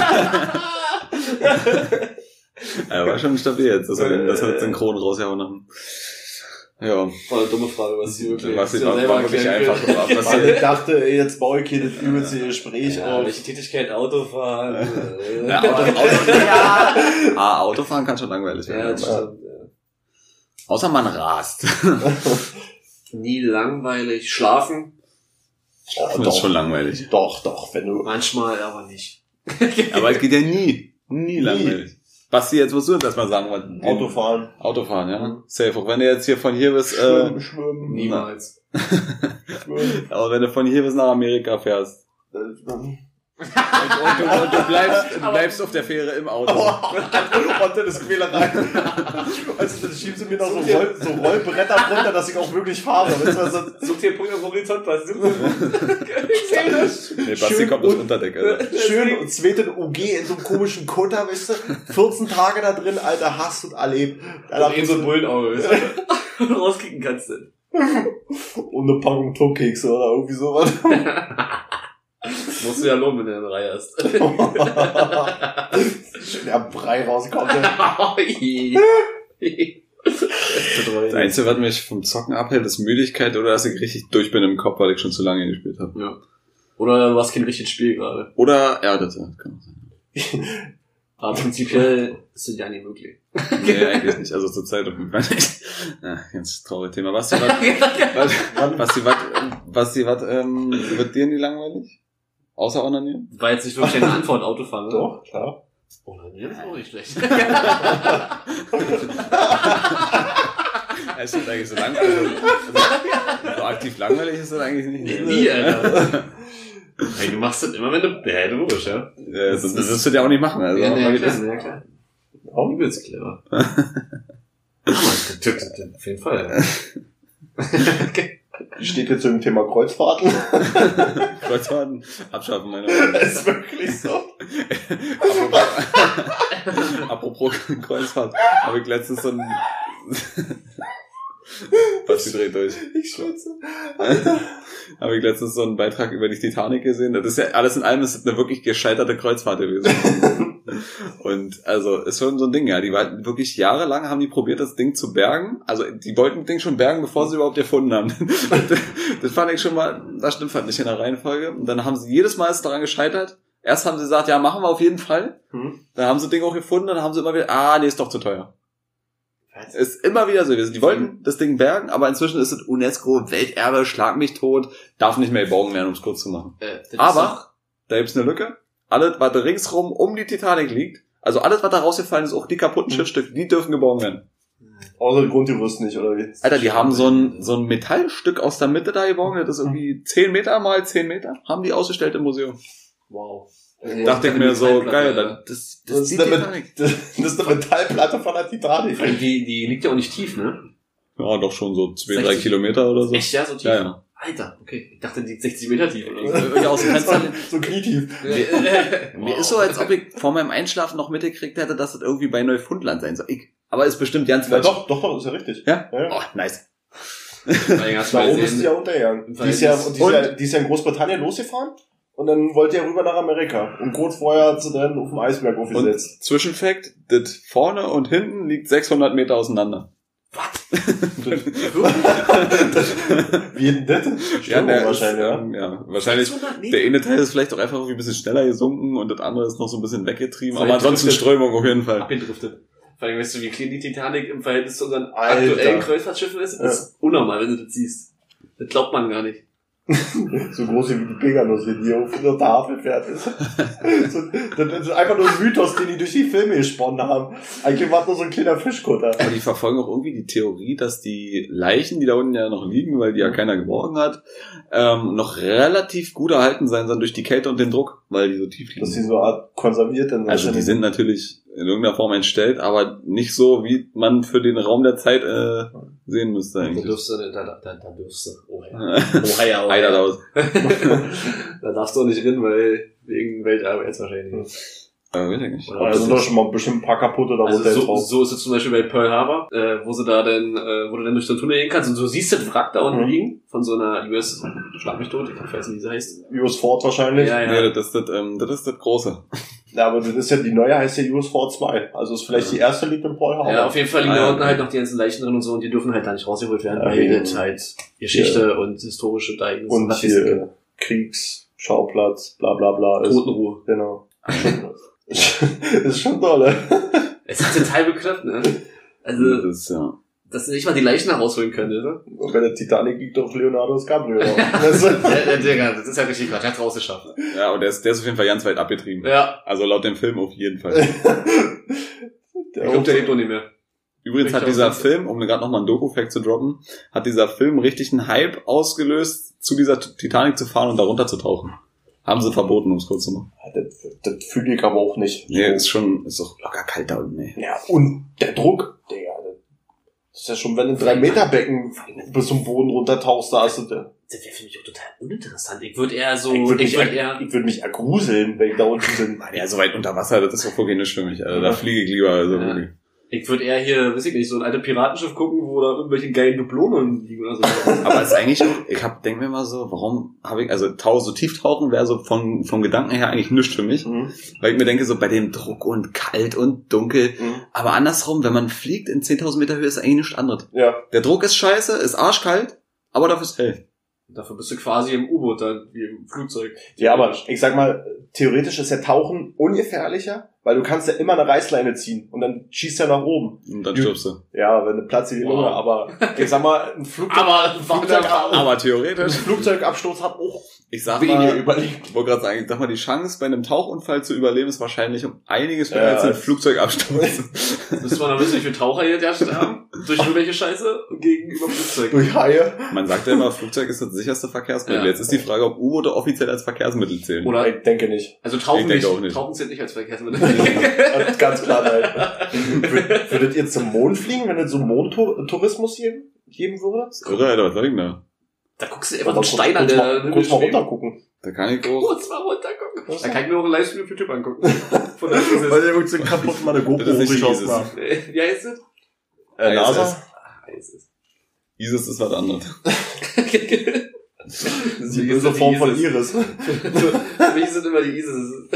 Ja, war schon stabil jetzt, dass wir, das synchron rausgehauen haben. Ja, Voll eine dumme Frage, was sie wirklich was dir ich war, selber war wirklich einfach ab. Was Weil ich dachte, ey, jetzt baue ich hier das übelste Gespräch Ja, auf. welche Tätigkeit Autofahren? äh, ja, Auto, Auto, ja. Ah, Autofahren kann schon langweilig Ja, werden. das stimmt. ja. Außer man rast. Nie langweilig. Schlafen? Oh, Das ist doch, schon langweilig. doch, doch, wenn du, Manchmal, aber nicht. Aber es geht ja nie. Nie langweilig. Basti, jetzt musst du uns erstmal sagen, was Autofahren, Autofahren, ja? Safe. Auch wenn du jetzt hier von hier bis, äh, schwimmen, schwimmen, Niemals. schwimmen. aber wenn du von hier bis nach Amerika fährst. Äh, Und, und, du, und du bleibst, du bleibst auf der Fähre im Auto. Und dann ist Quälerei. Also dann schieben sie mir noch so, Roll, so Rollbretter runter, dass ich auch wirklich fahre. Weißt du, also, Such dir Punkt am Horizont, was du? Ich seh das. Nee, Basti Schön kommt aus und- Unterdeck, Alter. schön und zweite UG in so einem komischen Kutter, weißt du? 14 Tage da drin, Alter, hast du erlebt. Alter, Und eben so ein Bullenauge. weißt du? Rauskicken kannst du. und eine Packung Tuppkekse oder irgendwie sowas. Musst du ja lohnen, wenn du eine Reihe hast. Schön der Brei rauskommt. Das Einzige, was mich vom Zocken abhält, ist Müdigkeit oder dass ich richtig durch bin im Kopf, weil ich schon zu lange gespielt habe. ja. Oder du hast kein richtiges Spiel gerade. Oder, ja, das kann auch sein. Aber prinzipiell ist das ja nicht möglich. Nee, eigentlich nicht. Also zur Zeit auf jeden Fall nicht. Ja, ganz trauriges Thema. Basti, was, was, Basti, was, Basti, was, ähm, wird dir nie langweilig? Außer Onanieren? War jetzt nicht wirklich eine Antwort, Autofahren, oder? Doch, klar. Nee, das ist auch nicht schlecht. Es ist eigentlich so langweilig. Also, so aktiv langweilig ist das eigentlich nicht. Nie, Alter. Hey, du machst das immer, wenn du, ja, logisch, ja. Ja, das, das wirst du ja auch nicht machen. Also, Ja, wieder- klar, ja, klar. Auch übelst clever. Das- auf jeden Fall. okay. Steht jetzt zum Thema Kreuzfahrten. Kreuzfahrten abschaffen, meine Das ist wirklich so. Apropos, apropos Kreuzfahrt, habe ich letztens so ein... Basti dreht durch. Ich schwitze. Habe ich letztens so einen Beitrag über die Titanic gesehen. Das ist ja alles in allem ist eine wirklich gescheiterte Kreuzfahrt gewesen. Und also ist schon so ein Ding, ja. Die war wirklich jahrelang haben die probiert, das Ding zu bergen. Also die wollten das Ding schon bergen, bevor sie überhaupt erfunden haben. Das, das fand ich schon mal, das stimmt halt nicht in der Reihenfolge. Und dann haben sie jedes Mal ist daran gescheitert. Erst haben sie gesagt, ja, machen wir auf jeden Fall. Hm. Dann haben sie das Ding auch gefunden, dann haben sie immer wieder, ah, nee, ist doch zu teuer. Ist immer wieder so gewesen. Die wollten das Ding bergen, aber inzwischen ist es UNESCO, Welterbe, schlag mich tot, darf nicht mehr geborgen werden, um es kurz zu machen. Äh, Aber da gibt's eine Lücke. Alles, was da ringsrum um die Titanic liegt, also alles, was da rausgefallen ist, auch die kaputten Mhm. Schiffsstücke, die dürfen geborgen werden. Außer die Grundgerüst nicht, oder wie? Alter, die haben so ein, so ein Metallstück aus der Mitte da geborgen, das ist irgendwie 10 Meter mal 10 Meter, haben die ausgestellt im Museum. Wow. Dachte ich mir so, geil, dann, das, Das, ist die ist eine, das, das ist eine Metallplatte von der Titanic. Die, die liegt ja auch nicht tief, ne? Ja, doch schon so 2, 3 60 Kilometer oder so. Echt, ja, so tief? Ja, ja. Alter, okay. Ich dachte, die liegt 60 Meter tief oder so. Irgendwie aus dem Fenster. So knietief. Mir ist so, als ob ich vor meinem Einschlafen noch mitgekriegt hätte, dass das irgendwie bei Neufundland sein soll. Ich, aber ist bestimmt ganz Ja, falsch. doch, doch, doch, ist ja richtig. Ja? Ja. Oh, nice. Da oben ist sie ja untergegangen. Die ist ja, die ist ja, die ist ja in Großbritannien losgefahren und dann wollte er rüber nach Amerika. Und kurz vorher hat sie dann auf dem Eisberg Und aufgesetzt. Zwischenfakt, das vorne und hinten liegt 600 Meter auseinander. Wie denn das? Störung der wahrscheinlich, ist, ja. ähm, ja. Wahrscheinlich, 600 Meter? der eine Teil ist vielleicht auch einfach irgendwie ein bisschen schneller gesunken und das andere ist noch so ein bisschen weggetrieben. Aber ansonsten driftet- Strömung auf jeden Fall. abgedriftet. Vor allem, weißt du, wie klein die Titanic im Verhältnis zu unseren Alter. aktuellen Kreuzfahrtschiffen ist? Das ist unnormal, wenn du das siehst. Das glaubt man gar nicht. So groß wie die Pegasus, die hier auf der Tafel fährt. ist. das ist einfach nur ein Mythos, den die durch die Filme gesponnen haben. Eigentlich war es nur so ein kleiner Fischkutter. Aber die verfolgen auch irgendwie die Theorie, dass die Leichen, die da unten ja noch liegen, weil die ja keiner geborgen hat, ähm, noch relativ gut erhalten sein sollen durch die Kälte und den Druck, weil die so tief liegen. Dass die so Art konserviert dann Also die sind natürlich in irgendeiner Form entstellt, aber nicht so, wie man für den Raum der Zeit äh, sehen müsste Da eigentlich. dürfst du, da, da, da, da dürfst du. Oh ja. Oh ja, oh ja. Da darfst du auch nicht rein, weil wegen Welterbe jetzt wahrscheinlich. Äh, weiß ich nicht. Oder Da sind doch schon mal bestimmt ein paar kaputte da Also so, drauf. so ist es zum Beispiel bei Pearl Harbor, äh, wo sie da dann, äh, wo du dann durch den Tunnel gehen kannst und du siehst das Wrack da unten Mhm. liegen von so einer US, schlag mich tot, ich weiß nicht, wie sie heißt. US Ford wahrscheinlich. Ja, Ja, ja. das ist das, ähm, das ist das Große. Ja, aber das ist ja, die neue heißt ja US Ford 2. Also ist vielleicht die erste liegt in Paul Harbor. Ja, auf jeden Fall liegen Ah, da ja. unten halt noch die ganzen Leichen drin und so und die dürfen halt da nicht rausgeholt werden, Ja, weil das halt Geschichte und historische Ereignisse Und hier Kriegsschauplatz, bla bla bla. Ist, Totenruhe. genau. ist schon toll. Es ist total bekloppt, ne? Also, Das ist, ja. dass nicht mal die Leichen da rausholen können, ne? Und bei der Titanic liegt doch Leonardo DiCaprio drauf. Das ja, das ist ja richtig Quatsch, er hat's rausgeschafft. ja, und der ist, der ist auf jeden Fall ganz weit abgetrieben. Ja, Also laut dem Film auf jeden Fall. ich glaube, der lebt doch nicht mehr. Übrigens hat dieser Film, um gerade nochmal einen Doku-Fact zu droppen, hat dieser Film richtig einen Hype ausgelöst, zu dieser Titanic zu fahren und darunter zu tauchen. Haben sie verboten, um es kurz zu machen. das, das fühle ich aber auch nicht. Nee, ist schon, ist doch locker kalt da unten, ey. Ja, und der Druck, Digga. Das ist ja schon, wenn du ein 3 Meter Becken bis zum Boden runtertauchst, da hast du da. Das wäre für mich auch total uninteressant. Ich würde eher so, Ich würde mich, ich würde eher, ich würd mich ergruseln, wenn ich da unten bin. Ja, so weit unter Wasser, das ist doch wirklich nicht für mich. Also, da fliege ich lieber. Also, Ja. wirklich. Ich würde eher hier, weiß ich nicht, so ein altes Piratenschiff gucken, wo da irgendwelche geilen Dublonen liegen oder so. Aber es ist eigentlich auch, ich hab, denk mir mal so, warum habe ich, also tau, so tief tauchen wäre so von, vom Gedanken her eigentlich nichts für mich. Mhm. Weil ich mir denke, so bei dem Druck und kalt und dunkel. Mhm. Aber andersrum, wenn man fliegt in 10.000 Meter Höhe, ist eigentlich nichts anderes. Ja, Der Druck ist scheiße, ist arschkalt, aber dafür ist hell. Dafür bist du quasi im U-Boot dann, wie im Flugzeug. ja, aber ich sag mal, theoretisch ist ja Tauchen ungefährlicher, Weil du kannst ja immer eine Reißleine ziehen und dann schießt er nach oben. Und dann stirbst du. Ja, wenn du Platz in die Wow. Lunge, aber ich sag mal, ein Flugzeug, Aber ein Flugzeug, Aber ein theoretisch. Flugzeugabsturz hat auch Ich sag weniger mal, überlebt. ich wollte gerade sagen, ich sag mal, die Chance bei einem Tauchunfall zu überleben ist wahrscheinlich um einiges höher Ja, als ein Flugzeugabsturz. Müsste man dann wissen, wie viele Taucher hier der haben? Durch irgendwelche Scheiße gegenüber Flugzeug. Durch Haie. Man sagt ja immer, Flugzeug ist das sicherste Verkehrsmittel. Ja. Jetzt ist die Frage, ob U-Boote offiziell als Verkehrsmittel zählen. Oder, Ich denke nicht. also tauchen Ich denke nicht. auch nicht. Tauchen zählt nicht als Verkehrsmittel. Ganz klar, nein. Wür- Würdet ihr zum Mond fliegen, wenn es so Mondtourismus geben, geben würde? Irre, Alter, was soll ich denn da? Da guckst du einfach Oder so einen Stein an der mal, kurz mal runter gucken. Da kann ich auch. Kurz mal runtergucken. Da kann ich mir auch einen Livestream auf YouTube angucken. Von der Weil der irgendwie kaputt mal eine GoPro Das ist nicht hochgeschossen dieses. hat. ISS. Wie heißt es? Äh, NASA? Ah, ISS. ISIS ist was anderes. Die böse Form von Iris. Für mich sind immer die ISIS.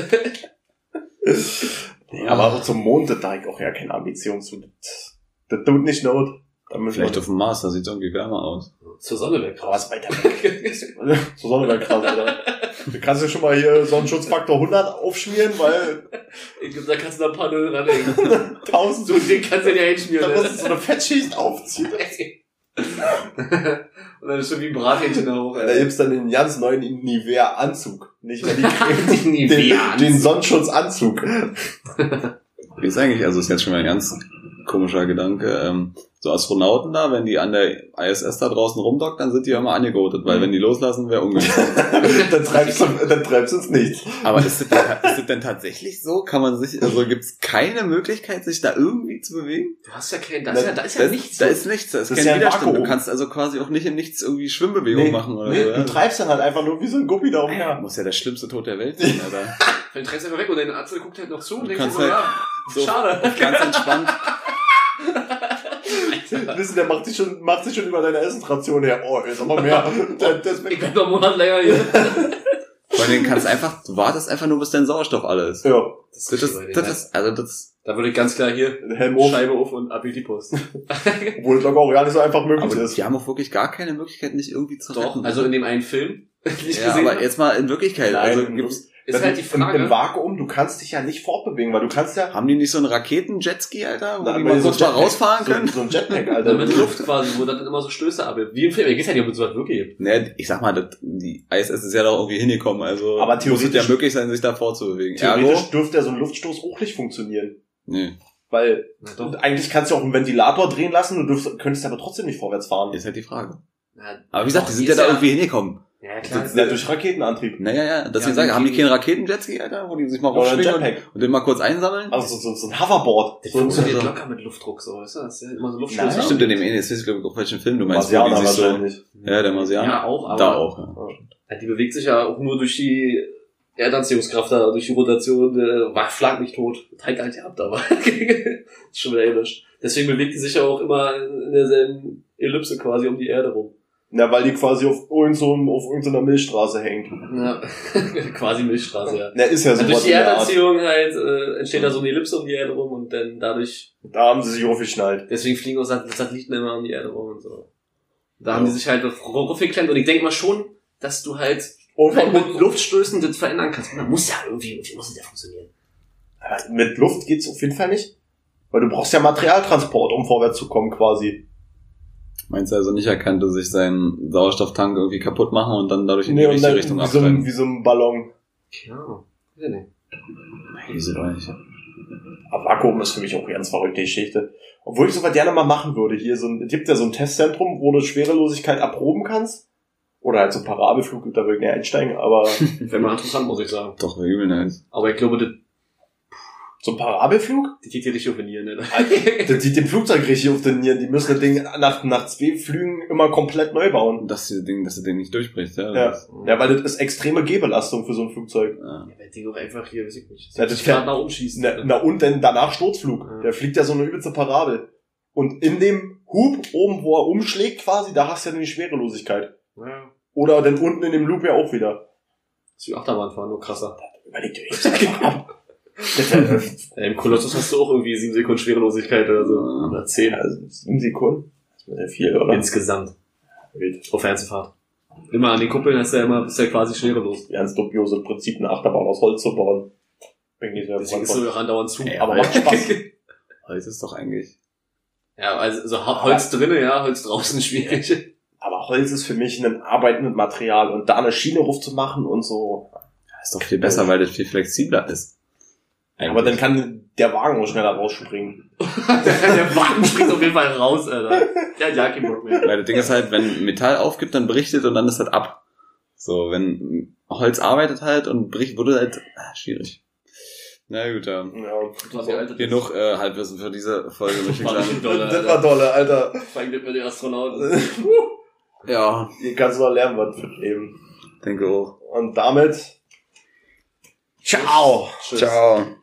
Nee, aber auch zum Mond, da ich auch ja keine Ambition zu. Das, das tut nicht not. Vielleicht auf dem Mars, da sieht es irgendwie wärmer aus. Zur Sonne weg. was weiter weg. Zur Sonne wäre krass, oder? Du kannst ja schon mal hier so einen Schutzfaktor 100 aufschmieren, weil Ich glaub, da kannst du da ein paar Nullen ranlegen. 1000 So, den kannst du dir hinschmieren. da ne? musst du so eine Fettschicht aufziehen. Und dann ist schon wie ein Brathähnchen da hoch. Da gibt's dann den ganz neuen Nivea-Anzug. Nicht mehr die Creme, Den den, Sonnenschutzanzug. Wie ist eigentlich, also ist jetzt schon mal ein ganz komischer Gedanke, ähm, so Astronauten da, wenn die an der ISS da draußen rumdockt, dann sind die ja immer angegotet, weil wenn die loslassen, wäre ungünstig. dann treibst du, dann treibst du ins Nichts. Aber ist das, denn, ist das denn tatsächlich so? Kann man sich, also gibt's keine Möglichkeit, sich da irgendwie zu bewegen? Du hast ja kein, da ist ja, da ist ja da, nichts. da ist nichts, da ist Das kein ist ja Widerstand. Du Vakuum. kannst also quasi auch nicht im Nichts irgendwie Schwimmbewegung machen oder nee, so. du treibst dann halt einfach nur wie so ein Guppi da umher. Muss ja der schlimmste Tod der Welt sein, Alter. Dann treibst du einfach weg und dein Arzt guckt halt noch zu und Du denkt so, halt ja, so schade. ganz entspannt. Wissen, der macht sich schon, macht sich schon über deine Essensration her. Oh, jetzt aber mehr. Das, das Ich bleib noch einen Monat länger hier. Vor allem kannst einfach, du wartest einfach nur, bis dein Sauerstoff alle ist. ja, Das Das ist, das ist, also das, da würde ich ganz klar hier Helm auf, Scheibe auf und ab in die Post. obwohl es auch gar nicht so einfach möglich aber ist. die haben auch wirklich gar keine Möglichkeit, nicht irgendwie zu Doch, retten. also in dem einen Film, ja, gesehen aber jetzt mal in Wirklichkeit, also Nein, gibt's, ist halt die Im, Im Frage, Vakuum, du kannst dich ja nicht fortbewegen, weil du kannst ja haben die nicht so einen Raketen-Jetski, Alter, wo Na, die mal so kurz mal rausfahren so, können? so ein Jetpack, Alter. mit Luft quasi, wo dann immer so Stöße abgibt. Wie im Film, ich weiß ja nicht, ob es sowas wirklich gibt. Ne, ich sag mal, das, die ISS ist ja da irgendwie hingekommen, also Aber muss es theoretisch- ja möglich sein, sich da vorzubewegen. Theoretisch Ergo, dürfte ja so ein Luftstoß auch nicht funktionieren. nee, Weil eigentlich kannst du auch einen Ventilator drehen lassen, du dürfst, könntest aber trotzdem nicht vorwärts fahren. ist halt die Frage. Na, Aber wie gesagt, doch, die sind ja da irgendwie hingekommen. Ja, klar. Ja, durch Raketenantrieb. Naja, ja, deswegen Ja, sage ich, haben die keinen Raketen-Jetski, Alter, wo die sich mal raufschwingen und, und den mal kurz einsammeln? Also so, so ein Hoverboard. Das So, funktioniert so, locker mit Luftdruck, so, weißt du? Das ist ja immer so Nein. Luftstoß. Stimmt, in dem jetzt weiß ich glaube ich auch welchen Film du meinst, wo Marsianer die sich so, wahrscheinlich. ja, der Marsianer. Ja, auch, aber da auch, ja. Ja, die bewegt sich ja auch nur durch die Erdanziehungskraft da, durch die Rotation, äh, war flag nicht tot. Teig halt gehabt, aber ist schon wieder ähnlich. Deswegen bewegt die sich ja auch immer in derselben Ellipse quasi um die Erde rum. Ja, weil die quasi auf irgend so, auf irgendeiner Milchstraße hängt. Ja, quasi Milchstraße, ja. Na, ist ja Also so durch die Erdanziehung halt äh, entsteht da so eine Ellipse um die Erde rum und dann dadurch, Da haben sie sich aufgeschnallt. deswegen fliegen auch Sat- Satelliten immer um die Erde rum und so. Da haben die sich halt geklemmt und ich denke mal schon, dass du halt Irgendwann mit mit, Luftstößen das verändern kannst. Da muss ja irgendwie, irgendwie muss es ja funktionieren. mit Luft geht's auf jeden Fall nicht. Weil du brauchst ja Materialtransport, um vorwärts zu kommen, quasi. Meinst du also nicht, er könnte sich seinen Sauerstofftank irgendwie kaputt machen und dann dadurch in die Nee, und richtige Richtung wie, so ein, abtreiben? wie so ein Ballon. Ja, ja, nee. Wieso doch nicht? Aber Vakuum ist für mich auch eine ganz verrückte Geschichte. Obwohl ich sogar gerne mal machen würde. Hier so ein, es gibt ja so ein Testzentrum, wo du Schwerelosigkeit erproben kannst. Oder halt so Parabelflug, da würde ich nicht einsteigen, aber Wäre mal interessant, muss ich sagen. Doch, wäre übel nice. Aber ich glaube, das, so ein Parabelflug? das geht hier nicht auf den Nieren, ne? Das sieht dem Flugzeug richtig auf den Nieren. Die müssen das Ding nach, nach zwei Flügen immer komplett neu bauen. Dass das Ding, dass das Ding nicht durchbricht, ja. Ja. Das, Ja, weil das ist extreme Gehbelastung für so ein Flugzeug. ja. Ja, weil Ding auch einfach hier, weiß ich nicht. Ja, das gerade nach umschießen. Na, na und dann danach Sturzflug. Ja. Der fliegt ja so eine übelste Parabel. Und in dem Hub oben, wo er umschlägt quasi, da hast du ja dann die Schwerelosigkeit. Ja. Oder dann unten in dem Loop ja auch wieder. Das ist wie Achterbahn fahren, nur krasser. Überleg dir jetzt einfach ab. Das Ja, Im Kolossus hast du auch irgendwie sieben Sekunden Schwerelosigkeit oder so. Oder zehn. also sieben Sekunden. Das wird ja viel, oder? Insgesamt. Wild. Auf Fernsehfahrt. Immer an den Kuppeln hast du ja immer, bist ja quasi schwerelos. Ganz dubiose Prinzip, eine Achterbahn aus Holz zu bauen. Bin ich sehr Deswegen ist auch andauernd zu. Ey, Aber macht Spaß. Holz ist doch eigentlich. Ja, also so Ho- Holz drinnen, ja, Holz draußen schwierig. Aber Holz ist für mich ein arbeitendes Material und da eine Schiene aufzumachen und so. Ist doch viel besser, weil das viel flexibler ist. Aber dann kann der Wagen auch schneller rausspringen. Der Wagen springt auf jeden Fall raus, Alter. Ja, ja, kein Bock mehr. Weil das Ding ist halt, wenn Metall aufgibt, dann bricht es und dann ist das ab. So, wenn Holz arbeitet halt und bricht, wurde halt ah, schwierig. Na gut, ähm, Ja. Ja Alter, genug äh, Halbwissen für diese Folge, möchte ich War sagen. bestimmt doll, Das war dolle, Alter. Vor allem mit den Astronauten. Ja, Hier kannst du noch lernen, was eben. denke auch. Und damit. Ciao. Tschüss. Ciao.